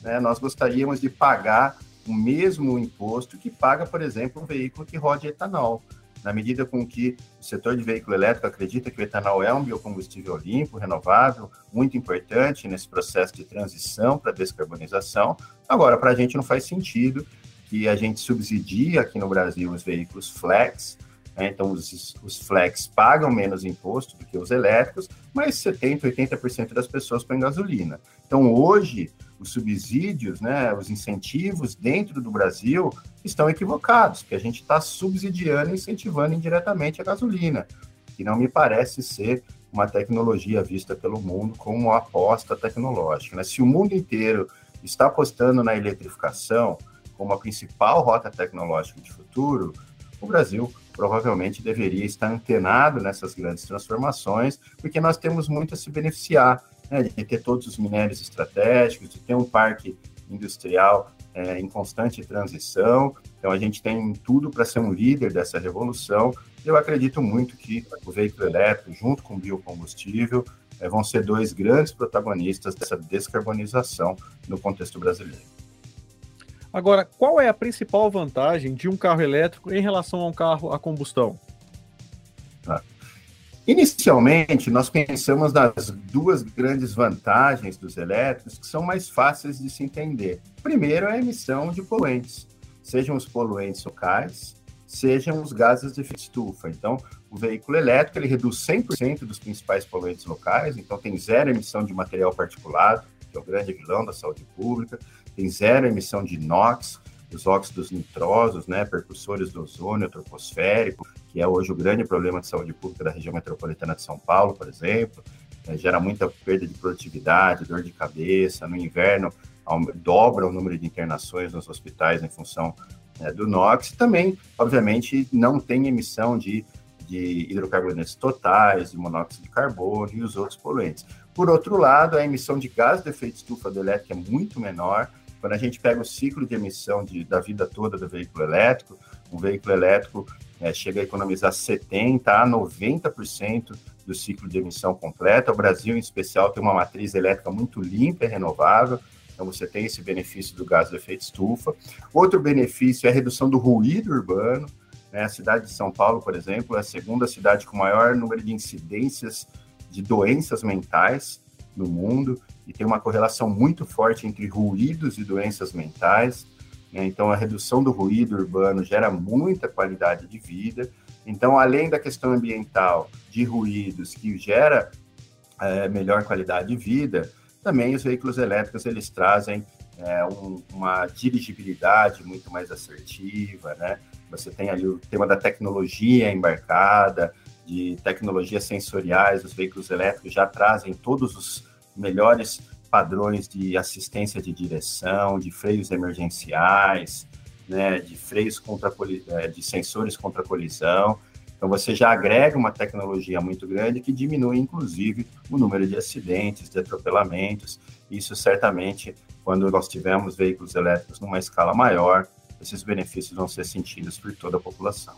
Né? Nós gostaríamos de pagar o mesmo imposto que paga, por exemplo, um veículo que rode etanol. Na medida com que o setor de veículo elétrico acredita que o etanol é um biocombustível limpo, renovável, muito importante nesse processo de transição para descarbonização. Agora, para a gente não faz sentido que a gente subsidie aqui no Brasil os veículos flex, né? Então, os, os flex pagam menos imposto do que os elétricos, mas 70%, 80% das pessoas põem gasolina. Então, hoje, os subsídios, né, os incentivos dentro do Brasil estão equivocados, porque a gente está subsidiando e incentivando indiretamente a gasolina, que não me parece ser uma tecnologia vista pelo mundo como uma aposta tecnológica. Né? Se o mundo inteiro está apostando na eletrificação como a principal rota tecnológica de futuro, o Brasil provavelmente deveria estar antenado nessas grandes transformações, porque nós temos muito a se beneficiar né, de ter todos os minérios estratégicos, de ter um parque industrial é, em constante transição. Então, a gente tem tudo para ser um líder dessa revolução. Eu acredito muito que o veículo elétrico, junto com o biocombustível, é, vão ser dois grandes protagonistas dessa descarbonização no contexto brasileiro. Agora, qual é a principal vantagem de um carro elétrico em relação a um carro a combustão? Inicialmente, nós pensamos nas duas grandes vantagens dos elétricos que são mais fáceis de se entender. Primeiro, é a emissão de poluentes, sejam os poluentes locais, sejam os gases de efeito estufa. Então, o veículo elétrico ele reduz 100% dos principais poluentes locais, então tem zero emissão de material particulado, que é o grande vilão da saúde pública tem zero emissão de NOx, os óxidos nitrosos, né, percussores do ozônio troposférico, que é hoje o grande problema de saúde pública da região metropolitana de São Paulo, por exemplo, é, gera muita perda de produtividade, dor de cabeça, no inverno dobra o número de internações nos hospitais em função é, do NOx, também, obviamente, não tem emissão de, de hidrocarbonetos totais, de monóxido de carbono e os outros poluentes. Por outro lado, a emissão de gás de efeito estufa do elétrico é muito menor, quando a gente pega o ciclo de emissão de, da vida toda do veículo elétrico, o veículo elétrico é, chega a economizar 70% a 90% do ciclo de emissão completa. O Brasil, em especial, tem uma matriz elétrica muito limpa e renovável, então você tem esse benefício do gás de efeito estufa. Outro benefício é a redução do ruído urbano. Né? A cidade de São Paulo, por exemplo, é a segunda cidade com maior número de incidências de doenças mentais no mundo e tem uma correlação muito forte entre ruídos e doenças mentais. Né? Então, a redução do ruído urbano gera muita qualidade de vida. Então, além da questão ambiental de ruídos que gera é, melhor qualidade de vida, também os veículos elétricos eles trazem é, um, uma dirigibilidade muito mais assertiva, né? Você tem ali o tema da tecnologia embarcada, de tecnologias sensoriais, os veículos elétricos já trazem todos os melhores padrões de assistência de direção, de freios emergenciais, né, de freios contra é, de sensores contra colisão. Então você já agrega uma tecnologia muito grande que diminui inclusive o número de acidentes, de atropelamentos. Isso certamente, quando nós tivermos veículos elétricos numa escala maior, esses benefícios vão ser sentidos por toda a população.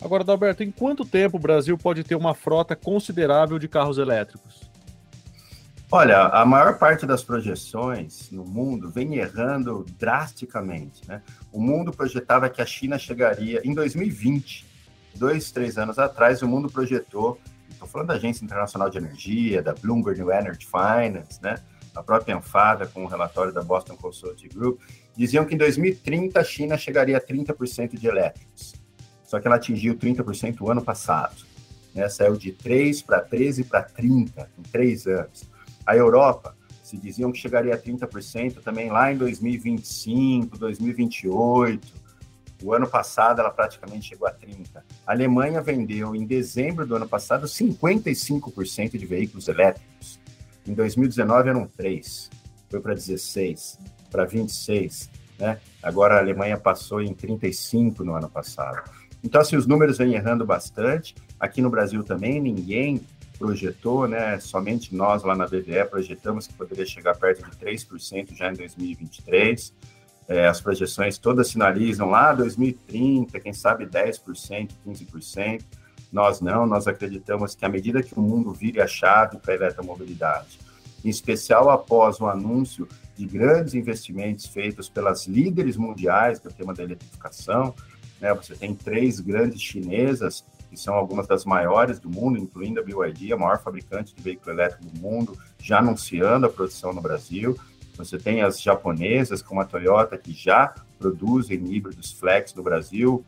Agora, Dalberto, em quanto tempo o Brasil pode ter uma frota considerável de carros elétricos? Olha, a maior parte das projeções no mundo vem errando drasticamente. Né? O mundo projetava que a China chegaria em 2020, dois, três anos atrás, o mundo projetou, estou falando da Agência Internacional de Energia, da Bloomberg New Energy Finance, né? A própria Anfada, com o relatório da Boston Consulting Group, diziam que em 2030 a China chegaria a 30% de elétricos. Só que ela atingiu 30% o ano passado. Né? Saiu de 3 para 13 para 30 em três anos. A Europa se diziam que chegaria a 30% também lá em 2025, 2028. O ano passado ela praticamente chegou a 30. A Alemanha vendeu em dezembro do ano passado 55% de veículos elétricos. Em 2019 eram 3, foi para 16, para 26, né? Agora a Alemanha passou em 35 no ano passado. Então assim, os números vêm errando bastante. Aqui no Brasil também ninguém projetou, né? Somente nós lá na BVE projetamos que poderia chegar perto de 3% já em 2023. É, as projeções todas sinalizam lá 2030, quem sabe 10%, 15%. Nós não, nós acreditamos que à medida que o mundo vire a chave para a eletromobilidade, em especial após o anúncio de grandes investimentos feitos pelas líderes mundiais do tema da eletrificação, né, você tem três grandes chinesas, que são algumas das maiores do mundo, incluindo a BYD, a maior fabricante de veículo elétrico do mundo, já anunciando a produção no Brasil. Você tem as japonesas, como a Toyota, que já produzem híbridos flex no Brasil,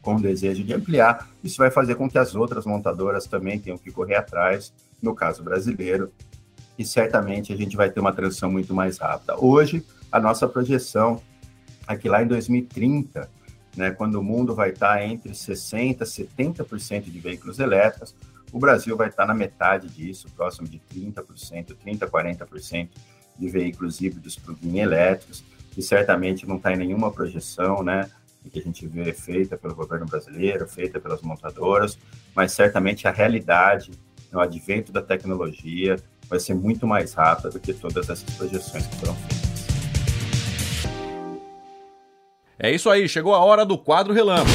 com o desejo de ampliar. Isso vai fazer com que as outras montadoras também tenham que correr atrás, no caso brasileiro, e certamente a gente vai ter uma transição muito mais rápida. Hoje, a nossa projeção é que lá em 2030, né, quando o mundo vai estar entre 60% e 70% de veículos elétricos, o Brasil vai estar na metade disso, próximo de 30%, 30%, 40% de veículos híbridos plug-in elétricos, que certamente não está em nenhuma projeção, né? Que a gente vê feita pelo governo brasileiro, feita pelas montadoras, mas certamente a realidade, o advento da tecnologia, vai ser muito mais rápida do que todas essas projeções que foram feitas. É isso aí, chegou a hora do quadro relâmpago.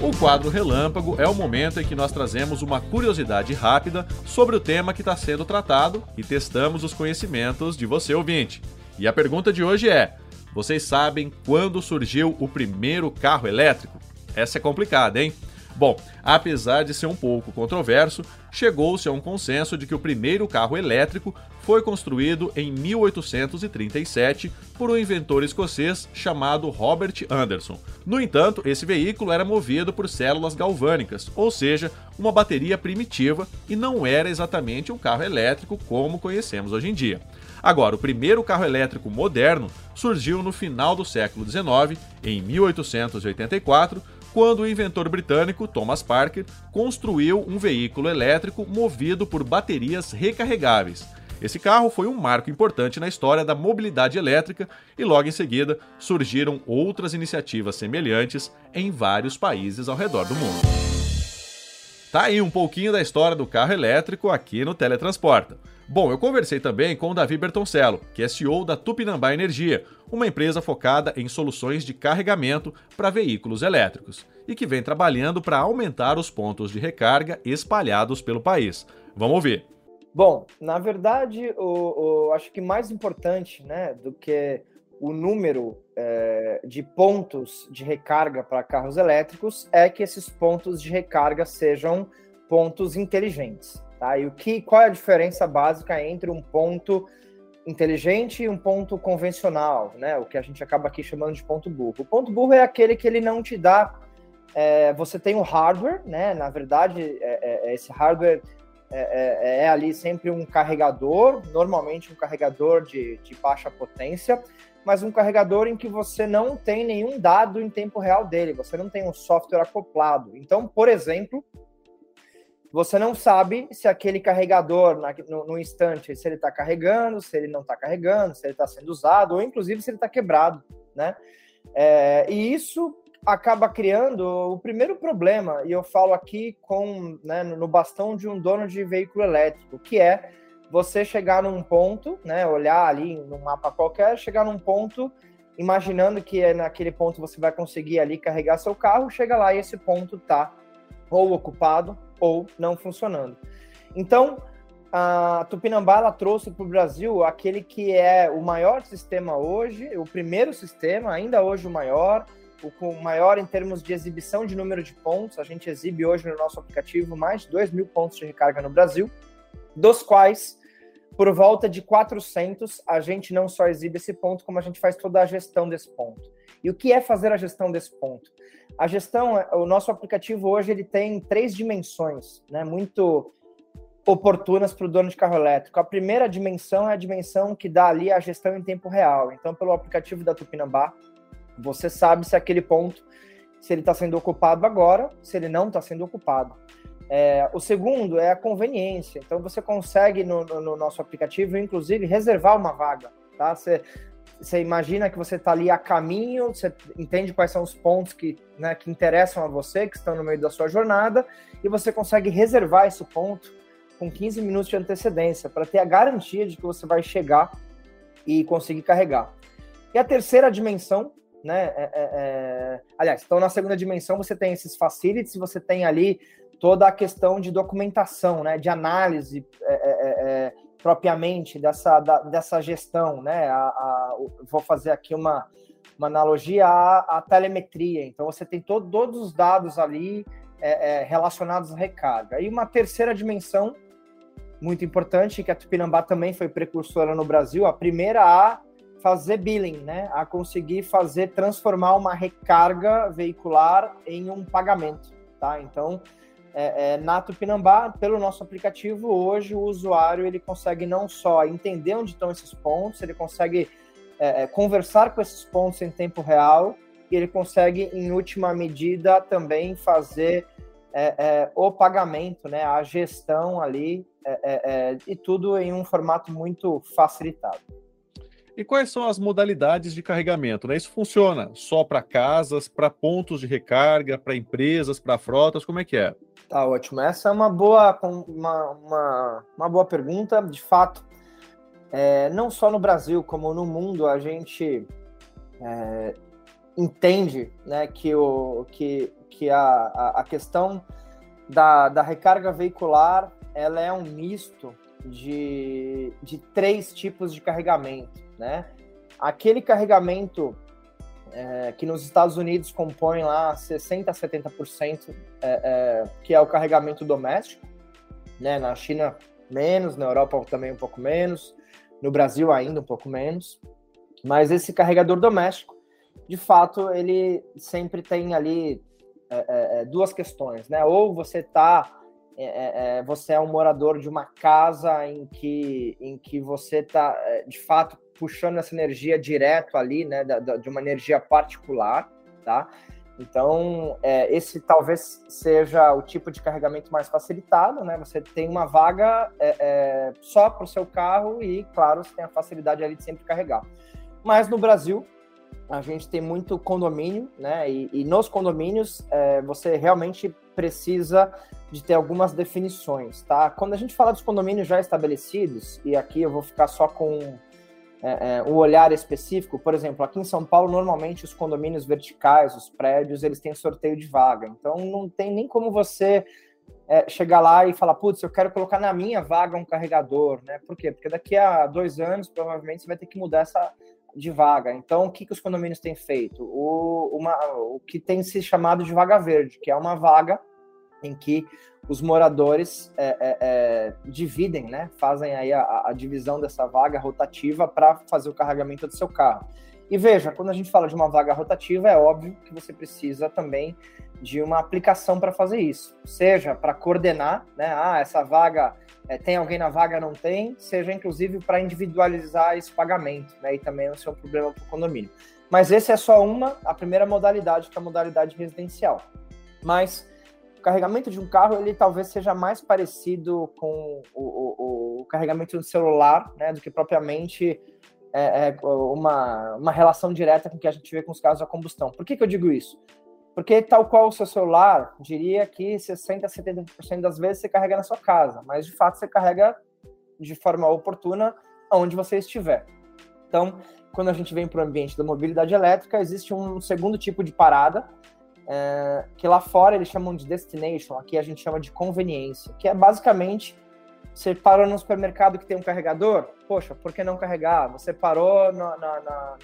O quadro Relâmpago é o momento em que nós trazemos uma curiosidade rápida sobre o tema que está sendo tratado e testamos os conhecimentos de você ouvinte. E a pergunta de hoje é: vocês sabem quando surgiu o primeiro carro elétrico? Essa é complicada, hein? Bom, apesar de ser um pouco controverso, chegou-se a um consenso de que o primeiro carro elétrico foi construído em 1837 por um inventor escocês chamado Robert Anderson. No entanto, esse veículo era movido por células galvânicas, ou seja, uma bateria primitiva e não era exatamente um carro elétrico como conhecemos hoje em dia. Agora, o primeiro carro elétrico moderno surgiu no final do século XIX, em 1884, quando o inventor britânico Thomas Parker construiu um veículo elétrico movido por baterias recarregáveis. Esse carro foi um marco importante na história da mobilidade elétrica e logo em seguida surgiram outras iniciativas semelhantes em vários países ao redor do mundo. Tá aí um pouquinho da história do carro elétrico aqui no Teletransporta. Bom, eu conversei também com o Davi Bertoncello, que é CEO da Tupinambá Energia, uma empresa focada em soluções de carregamento para veículos elétricos e que vem trabalhando para aumentar os pontos de recarga espalhados pelo país. Vamos ouvir. Bom, na verdade, acho que mais importante né, do que o número é, de pontos de recarga para carros elétricos é que esses pontos de recarga sejam pontos inteligentes. Tá? E o que, qual é a diferença básica entre um ponto inteligente e um ponto convencional, né? O que a gente acaba aqui chamando de ponto burro. O ponto burro é aquele que ele não te dá. É, você tem o hardware, né? Na verdade, é, é, é esse hardware é, é, é, ali sempre um carregador, normalmente um carregador de, de baixa potência, mas um carregador em que você não tem nenhum dado em tempo real dele, você não tem um software acoplado. Então, por exemplo, você não sabe se aquele carregador, na, no, no, instante, se ele está carregando, se ele não está carregando, se ele está sendo usado, ou inclusive se ele está quebrado, né? É, e isso acaba criando o primeiro problema, e eu falo aqui com né, no bastão de um dono de veículo elétrico, que é você chegar num ponto, né, olhar ali no mapa qualquer, chegar num ponto, imaginando que é naquele ponto você vai conseguir ali carregar seu carro, chega lá e esse ponto está ou ocupado ou não funcionando. Então, a Tupinambá ela trouxe para o Brasil aquele que é o maior sistema hoje, o primeiro sistema, ainda hoje o maior, o maior em termos de exibição de número de pontos. A gente exibe hoje no nosso aplicativo mais de 2 mil pontos de recarga no Brasil, dos quais, por volta de 400, a gente não só exibe esse ponto, como a gente faz toda a gestão desse ponto. E o que é fazer a gestão desse ponto? A gestão, o nosso aplicativo hoje ele tem três dimensões, né? Muito oportunas para o dono de carro elétrico. A primeira dimensão é a dimensão que dá ali a gestão em tempo real. Então, pelo aplicativo da Tupinambá, você sabe se aquele ponto, se ele está sendo ocupado agora, se ele não está sendo ocupado. É, o segundo é a conveniência. Então, você consegue no, no, no nosso aplicativo, inclusive, reservar uma vaga. Tá? Você, você imagina que você está ali a caminho, você entende quais são os pontos que, né, que interessam a você, que estão no meio da sua jornada, e você consegue reservar esse ponto com 15 minutos de antecedência, para ter a garantia de que você vai chegar e conseguir carregar. E a terceira dimensão, né? É, é, é... Aliás, então na segunda dimensão você tem esses facilities, você tem ali toda a questão de documentação, né? De análise é, é, propriamente dessa, da, dessa gestão, né? A, a, vou fazer aqui uma, uma analogia à, à telemetria. Então você tem todo, todos os dados ali relacionados à recarga. E uma terceira dimensão muito importante, que a Tupinambá também foi precursora no Brasil, a primeira a fazer billing, né? A conseguir fazer, transformar uma recarga veicular em um pagamento, tá? Então, é, é, na Tupinambá, pelo nosso aplicativo, hoje o usuário ele consegue não só entender onde estão esses pontos, ele consegue é, é conversar com esses pontos em tempo real e ele consegue, em última medida, também fazer é, é, o pagamento, né, a gestão ali, e tudo em um formato muito facilitado. E quais são as modalidades de carregamento? Né? Isso funciona só para casas, para pontos de recarga, para empresas, para frotas? Como é que é? Tá ótimo. Essa é uma boa, uma, uma, uma boa pergunta. De fato, é, não só no Brasil, como no mundo, a gente é, entende né, que, o, que, que a, a, questão da, da recarga veicular ela é um misto de, de três tipos de carregamento, né? Aquele carregamento é, que nos Estados Unidos compõe lá 60% a 70%, é, é, que é o carregamento doméstico, né? Na China menos, na Europa também um pouco menos, no Brasil ainda um pouco menos, mas esse carregador doméstico, de fato, ele sempre tem ali é, é, é, duas questões, né? Ou você está é, é, é, você é um morador de uma casa em que, em que você está, de fato, puxando essa energia direto ali, né, da, da, de uma energia particular, tá? Então, é, esse talvez seja o tipo de carregamento mais facilitado, né? Você tem uma vaga é, é, só para o seu carro e, claro, você tem a facilidade ali de sempre carregar. Mas no Brasil, a gente tem muito condomínio, né? E, e nos condomínios é, você realmente precisa de ter algumas definições, tá? Quando a gente fala dos condomínios já estabelecidos, e aqui eu vou ficar só com é, é, o olhar específico, por exemplo, aqui em São Paulo, normalmente os condomínios verticais, os prédios, eles têm sorteio de vaga. Então não tem nem como você é, chegar lá e falar, putz, eu quero colocar na minha vaga um carregador, né? Por quê? Porque daqui a dois anos, provavelmente, você vai ter que mudar essa, de vaga. Então, o que, que os condomínios têm feito? O, uma, o que tem se chamado de vaga verde, que é uma vaga em que os moradores é, é, é, dividem, né? Fazem aí a, a divisão dessa vaga rotativa para fazer o carregamento do seu carro. E veja, quando a gente fala de uma vaga rotativa, é óbvio que você precisa também de uma aplicação para fazer isso, seja para coordenar, né? Ah, essa vaga é, tem alguém na vaga, não tem, seja inclusive para individualizar esse pagamento, né? E também não ser um problema para o condomínio. Mas esse é só uma, a primeira modalidade, que é a modalidade residencial. Mas o carregamento de um carro, ele talvez seja mais parecido com o, o, o carregamento do celular, né? Do que propriamente é, é uma, uma relação direta com o que a gente vê com os carros a combustão. Por que, que eu digo isso? Porque, tal qual o seu celular, diria que 60% a 70% das vezes você carrega na sua casa, mas de fato você carrega de forma oportuna onde você estiver. Então, quando a gente vem para o ambiente da mobilidade elétrica, existe um segundo tipo de parada, é, que lá fora eles chamam de destination, aqui a gente chama de conveniência, que é basicamente você parou no supermercado que tem um carregador, poxa, por que não carregar? Você parou na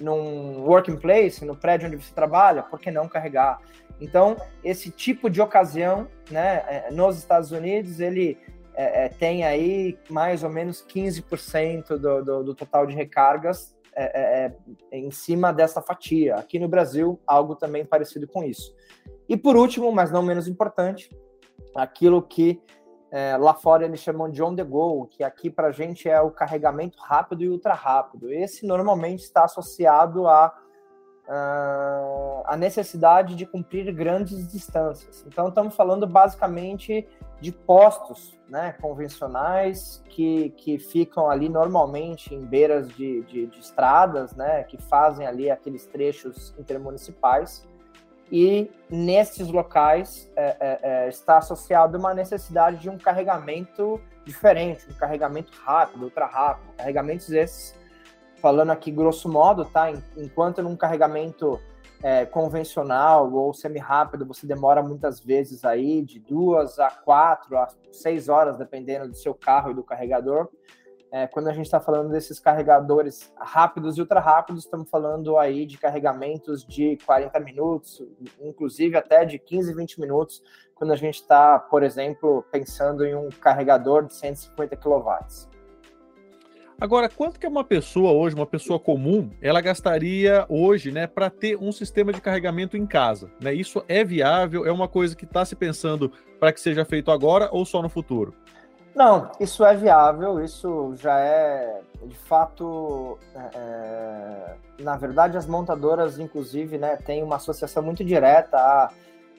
num working place, no prédio onde você trabalha, por que não carregar? Então, esse tipo de ocasião, né, é, nos Estados Unidos, ele é, é, tem aí mais ou menos 15% do, do, do, total de recargas é, é, é, em cima dessa fatia. Aqui no Brasil, algo também parecido com isso. E por último, mas não menos importante, aquilo que é, lá fora eles chamam de on the go, que aqui para a gente é o carregamento rápido e ultra rápido. Esse normalmente está associado a uh, a necessidade de cumprir grandes distâncias. Então estamos falando basicamente de postos, né, convencionais que, que ficam ali normalmente em beiras de, de, de estradas, né, que fazem ali aqueles trechos intermunicipais e nesses locais é, é, é, está associado uma necessidade de um carregamento diferente, um carregamento rápido, ultra rápido, carregamentos esses, falando aqui grosso modo, tá? Enquanto num carregamento é, convencional ou semi-rápido você demora muitas vezes aí de duas a quatro a seis horas, dependendo do seu carro e do carregador, é, quando a gente está falando desses carregadores rápidos e ultra rápidos, estamos falando aí de carregamentos de 40 minutos, inclusive até de 15, 20 minutos, quando a gente está, por exemplo, pensando em um carregador de 150 kW. Agora, quanto que uma pessoa hoje, uma pessoa comum, ela gastaria hoje, né, para ter um sistema de carregamento em casa? Né? Isso é viável? É uma coisa que está se pensando para que seja feito agora ou só no futuro? Não, isso é viável, isso já é, de fato, é, é, na verdade as montadoras, inclusive, né, tem uma associação muito direta a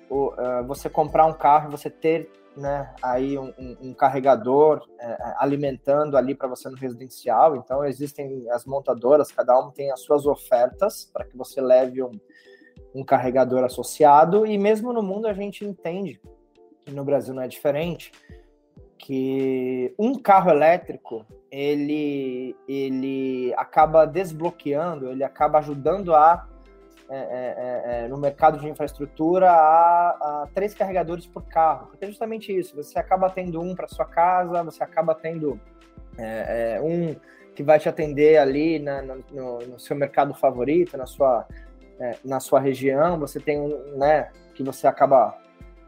uh, você comprar um carro e você ter né, aí um, um, carregador é, alimentando ali para você no residencial. Então existem as montadoras, cada uma tem as suas ofertas para que você leve um, um carregador associado. E mesmo no mundo a gente entende, e no Brasil não é diferente, que um carro elétrico ele ele acaba desbloqueando, ele acaba ajudando a é, é no mercado de infraestrutura a, a, três carregadores por carro, porque é justamente isso. Você acaba tendo um para sua casa, você acaba tendo é, é, um que vai te atender ali na, no, no, seu mercado favorito, na sua na sua região. Você tem um, né, que você acaba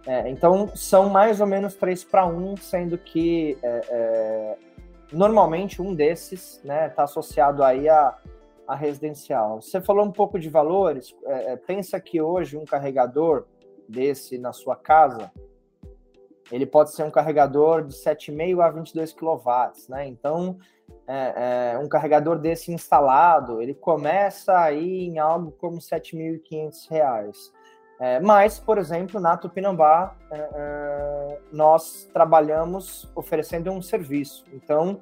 é, então, são mais ou menos 3 para 1, sendo que é, é, normalmente um desses está né, tá associado aí a, a, residencial. Você falou um pouco de valores, é, é, pensa que hoje um carregador desse na sua casa, ele pode ser um carregador de 7,5 a 22 kW, né? Então, é, um carregador desse instalado, ele começa aí em algo como R$ 7.500. É, mas, por exemplo, na Tupinambá, é, é, nós trabalhamos oferecendo um serviço. Então,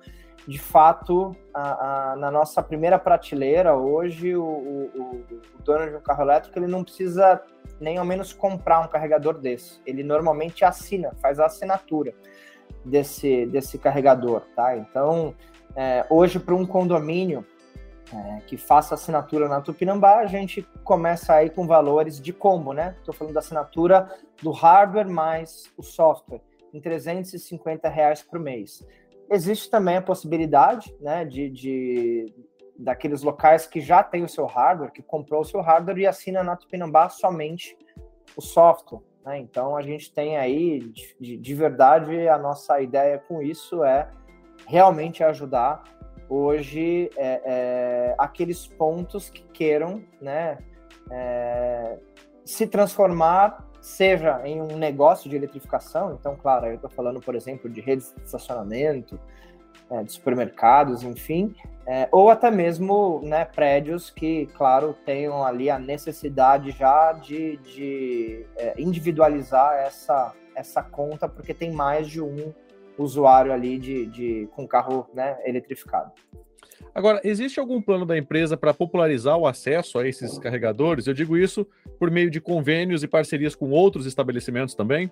de fato, a, a, na nossa primeira prateleira, hoje, o, o, o, dono de um carro elétrico ele não precisa nem ao menos comprar um carregador desse. Ele normalmente assina, faz a assinatura desse, desse carregador. Tá? Então, é, hoje, para um condomínio, é, que faça assinatura na Tupinambá, a gente começa aí com valores de combo, né? Estou falando da assinatura do hardware mais o software, em 350 reais por mês. Existe também a possibilidade, né, de, de daqueles locais que já tem o seu hardware, que comprou o seu hardware e assina na Tupinambá somente o software. Né? Então a gente tem aí, de, de verdade, a nossa ideia com isso é realmente ajudar hoje é, é, aqueles pontos que queiram né, é, se transformar, seja em um negócio de eletrificação, então, claro, eu estou falando, por exemplo, de redes de estacionamento, é, de supermercados, enfim, é, ou até mesmo né, prédios que, claro, tenham ali a necessidade já de, de é, individualizar essa, essa conta, porque tem mais de um usuário ali de, de com carro né, eletrificado. Agora, existe algum plano da empresa para popularizar o acesso a esses carregadores? Eu digo isso por meio de convênios e parcerias com outros estabelecimentos também?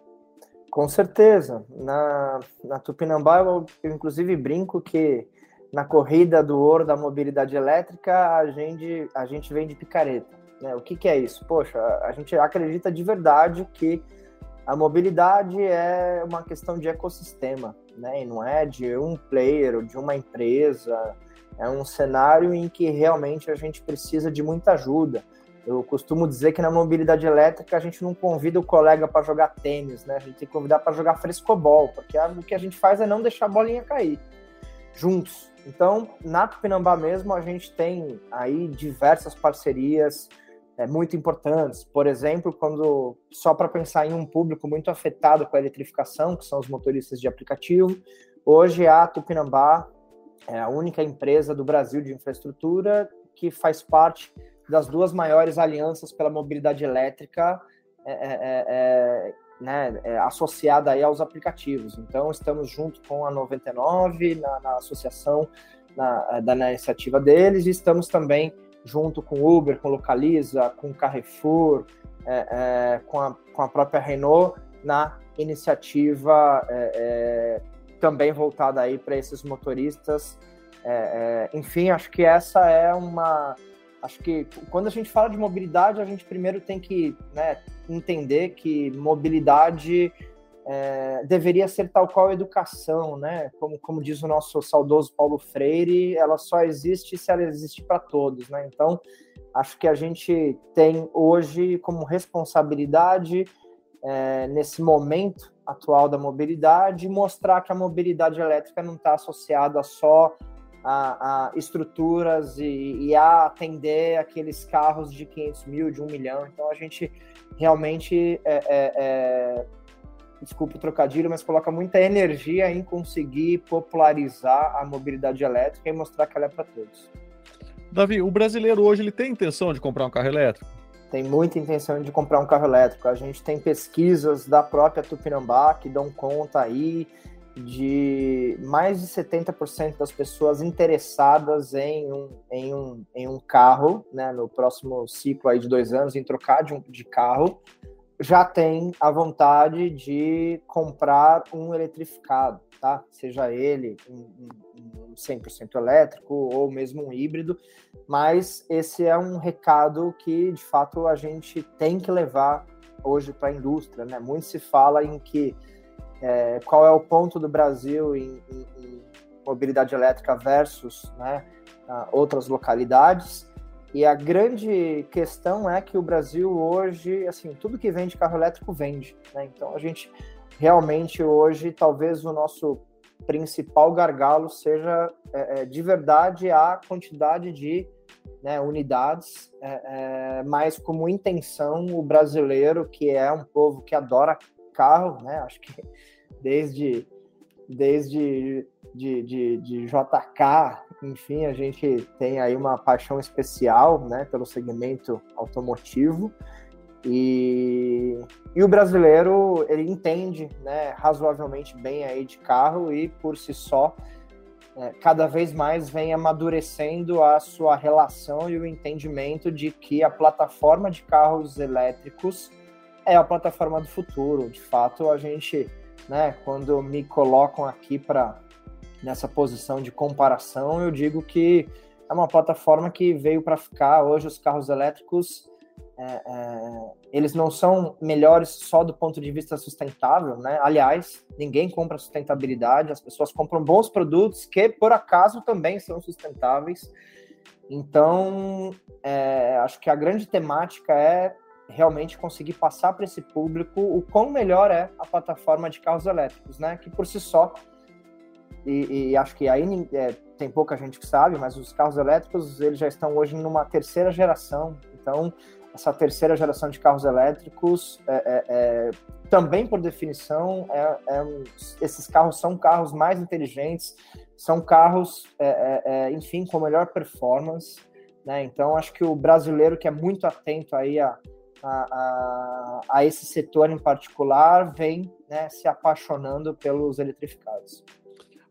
Com certeza. Na, na Tupinambá, eu, eu inclusive brinco que na corrida do ouro da mobilidade elétrica, a gente, a gente vem de picareta. Né? O que, que é isso? Poxa, a gente acredita de verdade que a mobilidade é uma questão de ecossistema, né? E não é de um player ou de uma empresa. É um cenário em que realmente a gente precisa de muita ajuda. Eu costumo dizer que na mobilidade elétrica a gente não convida o colega para jogar tênis, né? A gente tem que convidar para jogar frescobol, porque o que a gente faz é não deixar a bolinha cair juntos. Então, na Tupinambá mesmo, a gente tem aí diversas parcerias é, muito importantes. Por exemplo, quando só para pensar em um público muito afetado com a eletrificação, que são os motoristas de aplicativo, hoje a Tupinambá é a única empresa do Brasil de infraestrutura que faz parte das duas maiores alianças pela mobilidade elétrica é, é, é, é né, é, associada aí aos aplicativos. Então, estamos junto com a 99 na, na associação na, da na iniciativa deles e estamos também junto com Uber, com Localiza, com Carrefour, é, é, com, a, com a própria Renault na iniciativa é, também voltada aí para esses motoristas. É, enfim, acho que essa é uma acho que quando a gente fala de mobilidade, a gente primeiro tem que né, entender que mobilidade é, deveria ser tal qual educação, né? Como, como diz o nosso saudoso Paulo Freire, ela só existe se ela existir para todos, né? Então, acho que a gente tem hoje como responsabilidade, é, nesse momento atual da mobilidade, mostrar que a mobilidade elétrica não está associada só a, a estruturas e, e, a atender aqueles carros de 500 mil, de um milhão. Então a gente realmente, é, é, é, desculpa o trocadilho, mas coloca muita energia em conseguir popularizar a mobilidade elétrica e mostrar que ela é para todos. Davi, o brasileiro hoje ele tem intenção de comprar um carro elétrico? Tem muita intenção de comprar um carro elétrico. A gente tem pesquisas da própria Tupinambá que dão conta aí de mais de 70% das pessoas interessadas em um, em um, em um carro, né, no próximo ciclo aí de dois anos, em trocar de, um, de carro, já tem a vontade de comprar um eletrificado, tá? Seja ele um, um 100% elétrico ou mesmo um híbrido, mas esse é um recado que, de fato, a gente tem que levar hoje para a indústria, né? Muito se fala em que é, qual é o ponto do Brasil em, em, em mobilidade elétrica versus né, outras localidades. E a grande questão é que o Brasil hoje, assim, tudo que vende carro elétrico vende. Né? Então a gente realmente hoje, talvez o nosso principal gargalo seja é, é, de verdade a quantidade de né, unidades, é, é mas como intenção o brasileiro, que é um povo que adora carro, né? Acho que desde desde de, de, de, JK, enfim, a gente tem aí uma paixão especial, né, pelo segmento automotivo. E, e o brasileiro, ele entende, né, razoavelmente bem aí de carro e por si só, é, cada vez mais vem amadurecendo a sua relação e o entendimento de que a plataforma de carros elétricos é a plataforma do futuro. De fato, a gente, né, quando me colocam aqui para nessa posição de comparação, eu digo que é uma plataforma que veio para ficar. Hoje, os carros elétricos é, é, eles não são melhores só do ponto de vista sustentável, né? Aliás, ninguém compra sustentabilidade, as pessoas compram bons produtos que, por acaso, também são sustentáveis. Então, é, acho que a grande temática é realmente conseguir passar para esse público o quão melhor é a plataforma de carros elétricos, né? Que por si só, e, e acho que aí é, tem pouca gente que sabe, mas os carros elétricos eles já estão hoje numa terceira geração. Então, essa terceira geração de carros elétricos, é, é, é também por definição, é, é esses carros são carros mais inteligentes, são carros, enfim, com melhor performance. Né? Então, acho que o brasileiro que é muito atento aí a a, a, a esse setor em particular vem né, se apaixonando pelos eletrificados.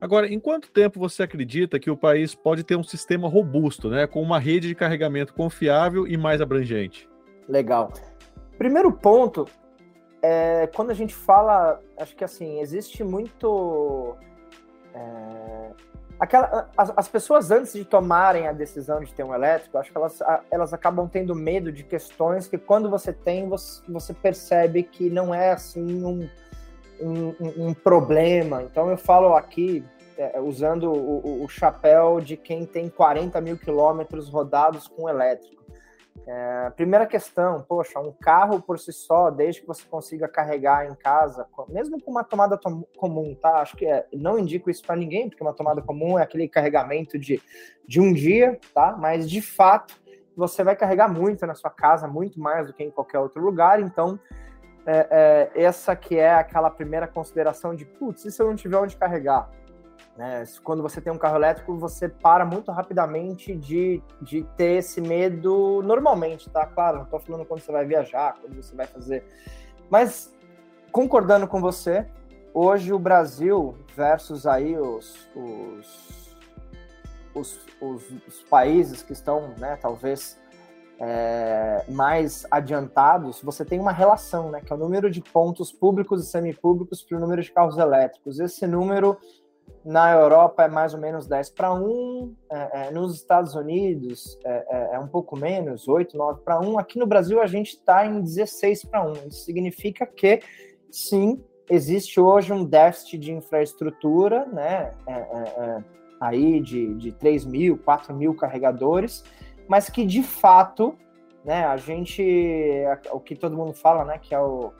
Agora, em quanto tempo você acredita que o país pode ter um sistema robusto, né, com uma rede de carregamento confiável e mais abrangente? Legal. Primeiro ponto é quando a gente fala, acho que assim existe muito é, Aquela, as, as, pessoas, antes de tomarem a decisão de ter um elétrico, acho que elas, elas acabam tendo medo de questões que, quando você tem, você, você percebe que não é assim um, um, um problema. Então, eu falo aqui, é, usando o, o, chapéu de quem tem 40 mil quilômetros rodados com elétrico. É, primeira questão, poxa, um carro por si só, desde que você consiga carregar em casa, mesmo com uma tomada tom comum, tá? Acho que é, não indico isso para ninguém, porque uma tomada comum é aquele carregamento de, de um dia, tá? Mas de fato, você vai carregar muito na sua casa, muito mais do que em qualquer outro lugar, então é, é, essa que é aquela primeira consideração de, putz, e se eu não tiver onde carregar? Né? Quando você tem um carro elétrico, você para muito rapidamente de, de ter esse medo normalmente, tá? Claro, não estou falando quando você vai viajar, quando você vai fazer. Mas, concordando com você, hoje o Brasil versus aí os, os, os, os, os países que estão, né, talvez é, mais adiantados, você tem uma relação, né, que é o número de pontos públicos e semipúblicos para o número de carros elétricos. Esse número na Europa é mais ou menos 10 para 1, é, é, nos Estados Unidos é, é, é um pouco menos, 8, 9 para 1. Aqui no Brasil a gente está em 16 para 1. Isso significa que, sim, existe hoje um déficit de infraestrutura, né? É, é, aí de, de 3 mil, 4 mil carregadores, mas que de fato, né, a gente, o que todo mundo fala, né, que é o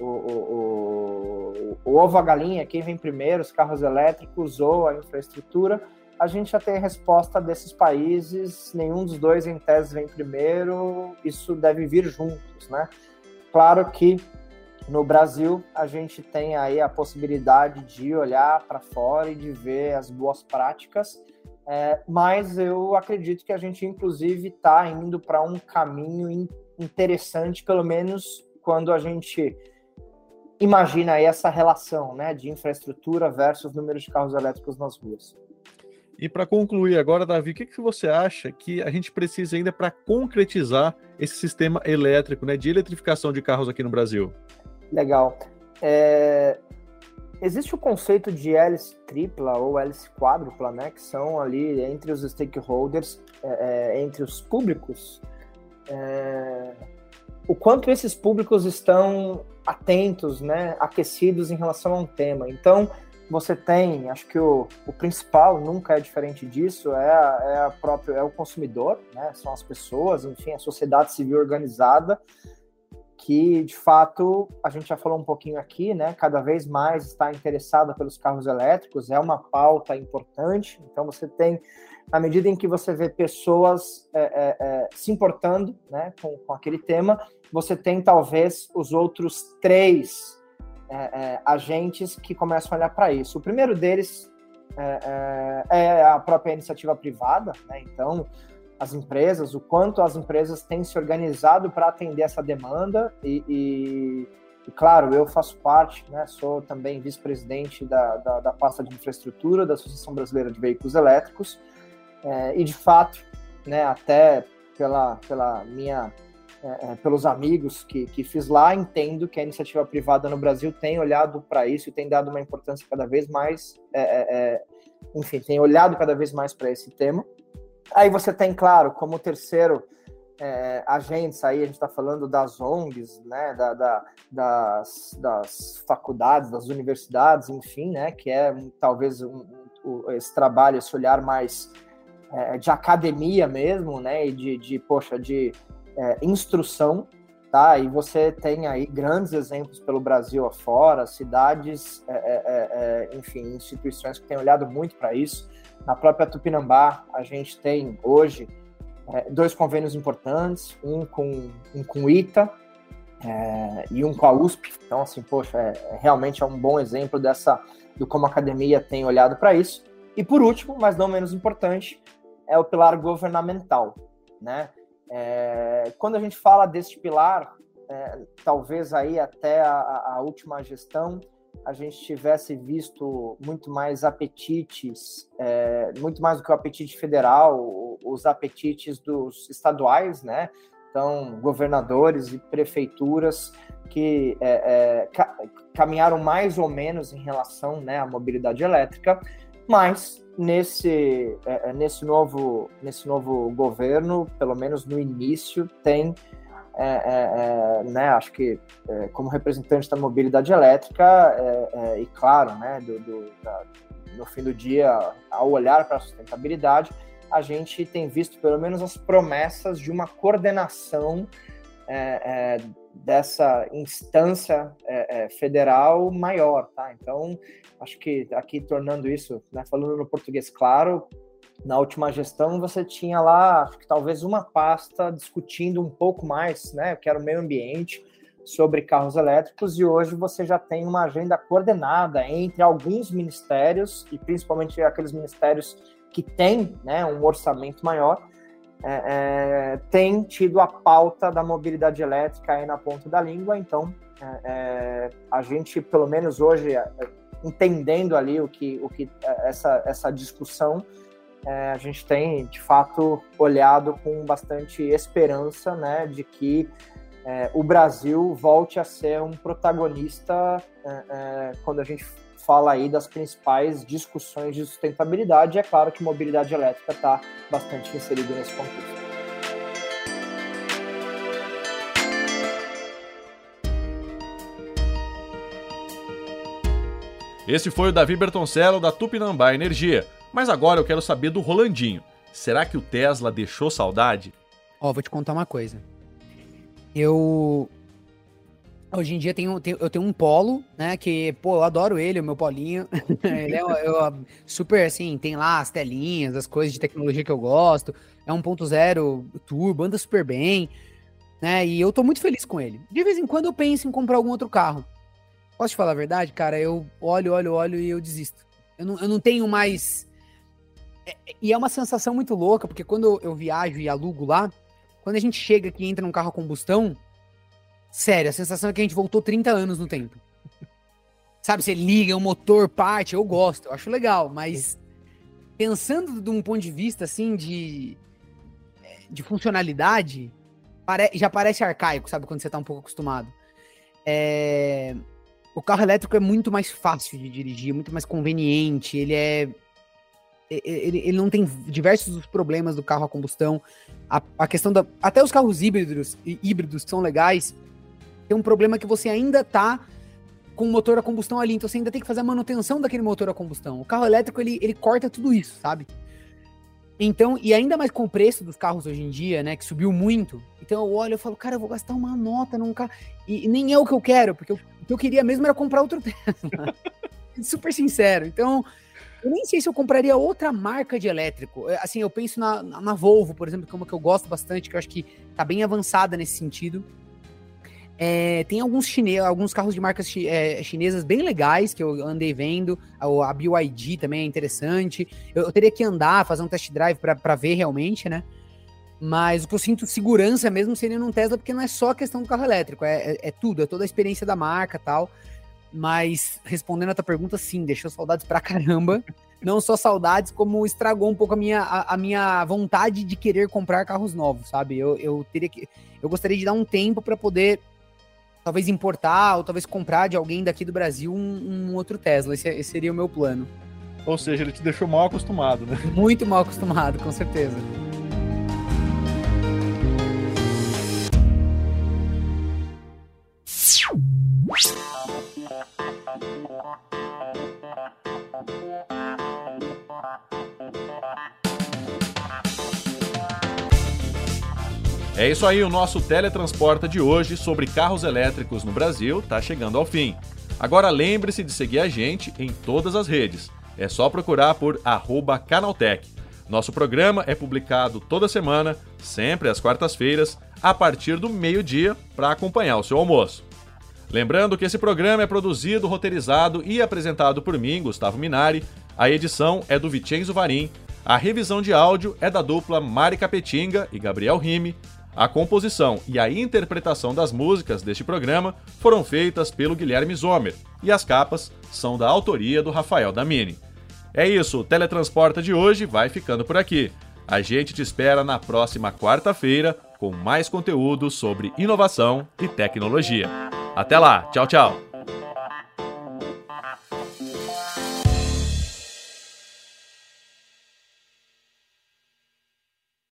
o, o, o, ovo a galinha, quem vem primeiro, os carros elétricos ou a infraestrutura, a gente já tem a resposta desses países, nenhum dos dois em tese vem primeiro, isso deve vir juntos, né? Claro que no Brasil a gente tem aí a possibilidade de olhar para fora e de ver as boas práticas, é, mas eu acredito que a gente inclusive está indo para um caminho interessante, pelo menos quando a gente imagina aí essa relação né, de infraestrutura versus número de carros elétricos nas ruas. E para concluir agora, Davi, o que, que você acha que a gente precisa ainda para concretizar esse sistema elétrico, né, de eletrificação de carros aqui no Brasil? Legal. É... Existe o conceito de hélice tripla ou hélice quádrupla, né, que são ali entre os stakeholders, é, é, entre os públicos, é, o quanto esses públicos estão atentos, né, aquecidos em relação a um tema. Então, você tem, acho que o, o principal nunca é diferente disso, é, a, é, a é o consumidor, né, são as pessoas, enfim, a sociedade civil organizada, que de fato a gente já falou um pouquinho aqui, né? Cada vez mais está interessada pelos carros elétricos, é uma pauta importante. Então você tem à medida em que você vê pessoas é, é, é, se importando né, com, com, aquele tema, você tem talvez os outros três é, é, agentes que começam a olhar para isso. O primeiro deles é, é, a própria iniciativa privada, né? então as empresas, o quanto as empresas têm se organizado para atender essa demanda e, e, e, claro, eu faço parte, né, sou também vice-presidente da, da, da pasta de infraestrutura da Associação Brasileira de Veículos Elétricos, é, e de fato, né, até pela, pela minha, é, é, pelos amigos que, que fiz lá, entendo que a iniciativa privada no Brasil tem olhado para isso e tem dado uma importância cada vez mais, é, é, é enfim, tem olhado cada vez mais para esse tema. Aí você tem, claro, como terceiro é, agentes aí, a gente está falando das ONGs, né, da, da, das, das faculdades, das universidades, enfim, né, que é talvez um, um, esse trabalho, esse olhar mais é, de academia mesmo, né? E de, de poxa, de é, instrução, tá? E você tem aí grandes exemplos pelo Brasil afora, cidades, é, é, é, é enfim, instituições que têm olhado muito para isso. Na própria Tupinambá, a gente tem hoje dois convênios importantes, um com, um com ITA, e um com a USP. Então, assim, poxa, é, realmente é um bom exemplo dessa do como a academia tem olhado para isso. E por último, mas não menos importante, é o pilar governamental, né? É, quando a gente fala deste pilar, é, talvez aí até a, a, última gestão a gente tivesse visto muito mais apetites, é, muito mais do que o apetite federal, os apetites dos estaduais, né? Então, governadores e prefeituras que é, é, ca caminharam mais ou menos em relação né, à mobilidade elétrica, mas nesse, é, é, nesse, novo, nesse novo governo, pelo menos no início, tem, é, é, é né, acho que como representante da mobilidade elétrica, e claro, né, do, do da, no fim do dia, ao olhar para a sustentabilidade, a gente tem visto pelo menos as promessas de uma coordenação é, é, dessa instância é, é federal maior, tá? Então, acho que aqui tornando isso, né, falando no português claro, na última gestão você tinha lá, acho que talvez uma pasta discutindo um pouco mais, né, que era o meio ambiente, sobre carros elétricos, e hoje você já tem uma agenda coordenada entre alguns ministérios, e principalmente aqueles ministérios que têm né, um orçamento maior, é, é, tem tido a pauta da mobilidade elétrica aí na ponta da língua, então é, é a gente, pelo menos hoje, é, entendendo ali o que, o que é, essa, essa discussão, a gente tem de fato olhado com bastante esperança né, de que o Brasil volte a ser um protagonista quando a gente fala aí das principais discussões de sustentabilidade. E é claro que mobilidade elétrica está bastante inserido nesse contexto. Esse foi o Davi Bertoncello da Tupinambá Energia. Mas agora eu quero saber do Rolandinho. Será que o Tesla deixou saudade? Ó, vou te contar uma coisa. Eu Hoje em dia tenho, tenho, eu tenho um polo, né? Que, pô, eu adoro ele, o meu polinho. ele é eu, super assim, tem lá as telinhas, as coisas de tecnologia que eu gosto. É 1.0 turbo, anda super bem, né? E eu tô muito feliz com ele. De vez em quando eu penso em comprar algum outro carro. Posso te falar a verdade, cara? Eu olho, olho, olho e eu desisto. Eu não, eu não tenho mais. É, e é uma sensação muito louca, porque quando eu viajo e alugo lá, quando a gente chega aqui e entra num carro a combustão, Sério, a sensação é que a gente voltou 30 anos no tempo. Sabe, você liga, o motor parte, eu gosto, eu acho legal, mas pensando de um ponto de vista assim de, é, de funcionalidade, pare, já parece arcaico, sabe, quando você tá um pouco acostumado. É, o carro elétrico é muito mais fácil de dirigir, muito mais conveniente, ele é. Ele, ele não tem diversos problemas do carro a combustão. A, a questão da. Até os carros híbridos, híbridos são legais, tem um problema que você ainda tá com o motor a combustão ali, então você ainda tem que fazer a manutenção daquele motor a combustão. O carro elétrico, ele, ele corta tudo isso, sabe? Então, e ainda mais com o preço dos carros hoje em dia, né, que subiu muito. Então eu olho e falo, cara, eu vou gastar uma nota num carro. E, e nem é o que eu quero, porque eu, o que eu queria mesmo era comprar outro Tesla. Super sincero. Então, eu nem sei se eu compraria outra marca de elétrico. É, assim, eu penso na, na Volvo, por exemplo, que é uma que eu gosto bastante, que eu acho que tá bem avançada nesse sentido. É, tem alguns, chine alguns carros de marcas chi é, chinesas bem legais que eu andei vendo. A, a BYD também é interessante. Eu, eu, teria que andar, fazer um test drive para ver realmente, né? Mas o que eu sinto segurança mesmo seria num Tesla, porque não é só a questão do carro elétrico, é, é, é tudo, é toda a experiência da marca tal. Mas respondendo a tua pergunta, sim, deixou saudades pra caramba. Não só saudades, como estragou um pouco a minha, a, a minha vontade de querer comprar carros novos, sabe? Eu, eu teria que. Eu gostaria de dar um tempo para poder talvez importar ou talvez comprar de alguém daqui do Brasil um, um outro Tesla. Esse, esse, seria o meu plano. Ou seja, ele te deixou mal acostumado, né? Muito mal acostumado, com certeza. É isso aí, o nosso Teletransporta de hoje sobre carros elétricos no Brasil está chegando ao fim. Agora lembre-se de seguir a gente em todas as redes. É só procurar por Canaltech. Nosso programa é publicado toda semana, sempre às quartas-feiras, a partir do meio-dia, para acompanhar o seu almoço. Lembrando que esse programa é produzido, roteirizado e apresentado por mim, Gustavo Minari. A edição é do Vicenzo Varim. A revisão de áudio é da dupla Mari Capetinga e Gabriel Rime. A composição e a interpretação das músicas deste programa foram feitas pelo Guilherme Zomer e as capas são da autoria do Rafael Damini. É isso, o Teletransporta de hoje vai ficando por aqui. A gente te espera na próxima quarta-feira com mais conteúdo sobre inovação e tecnologia. Até lá, tchau, tchau!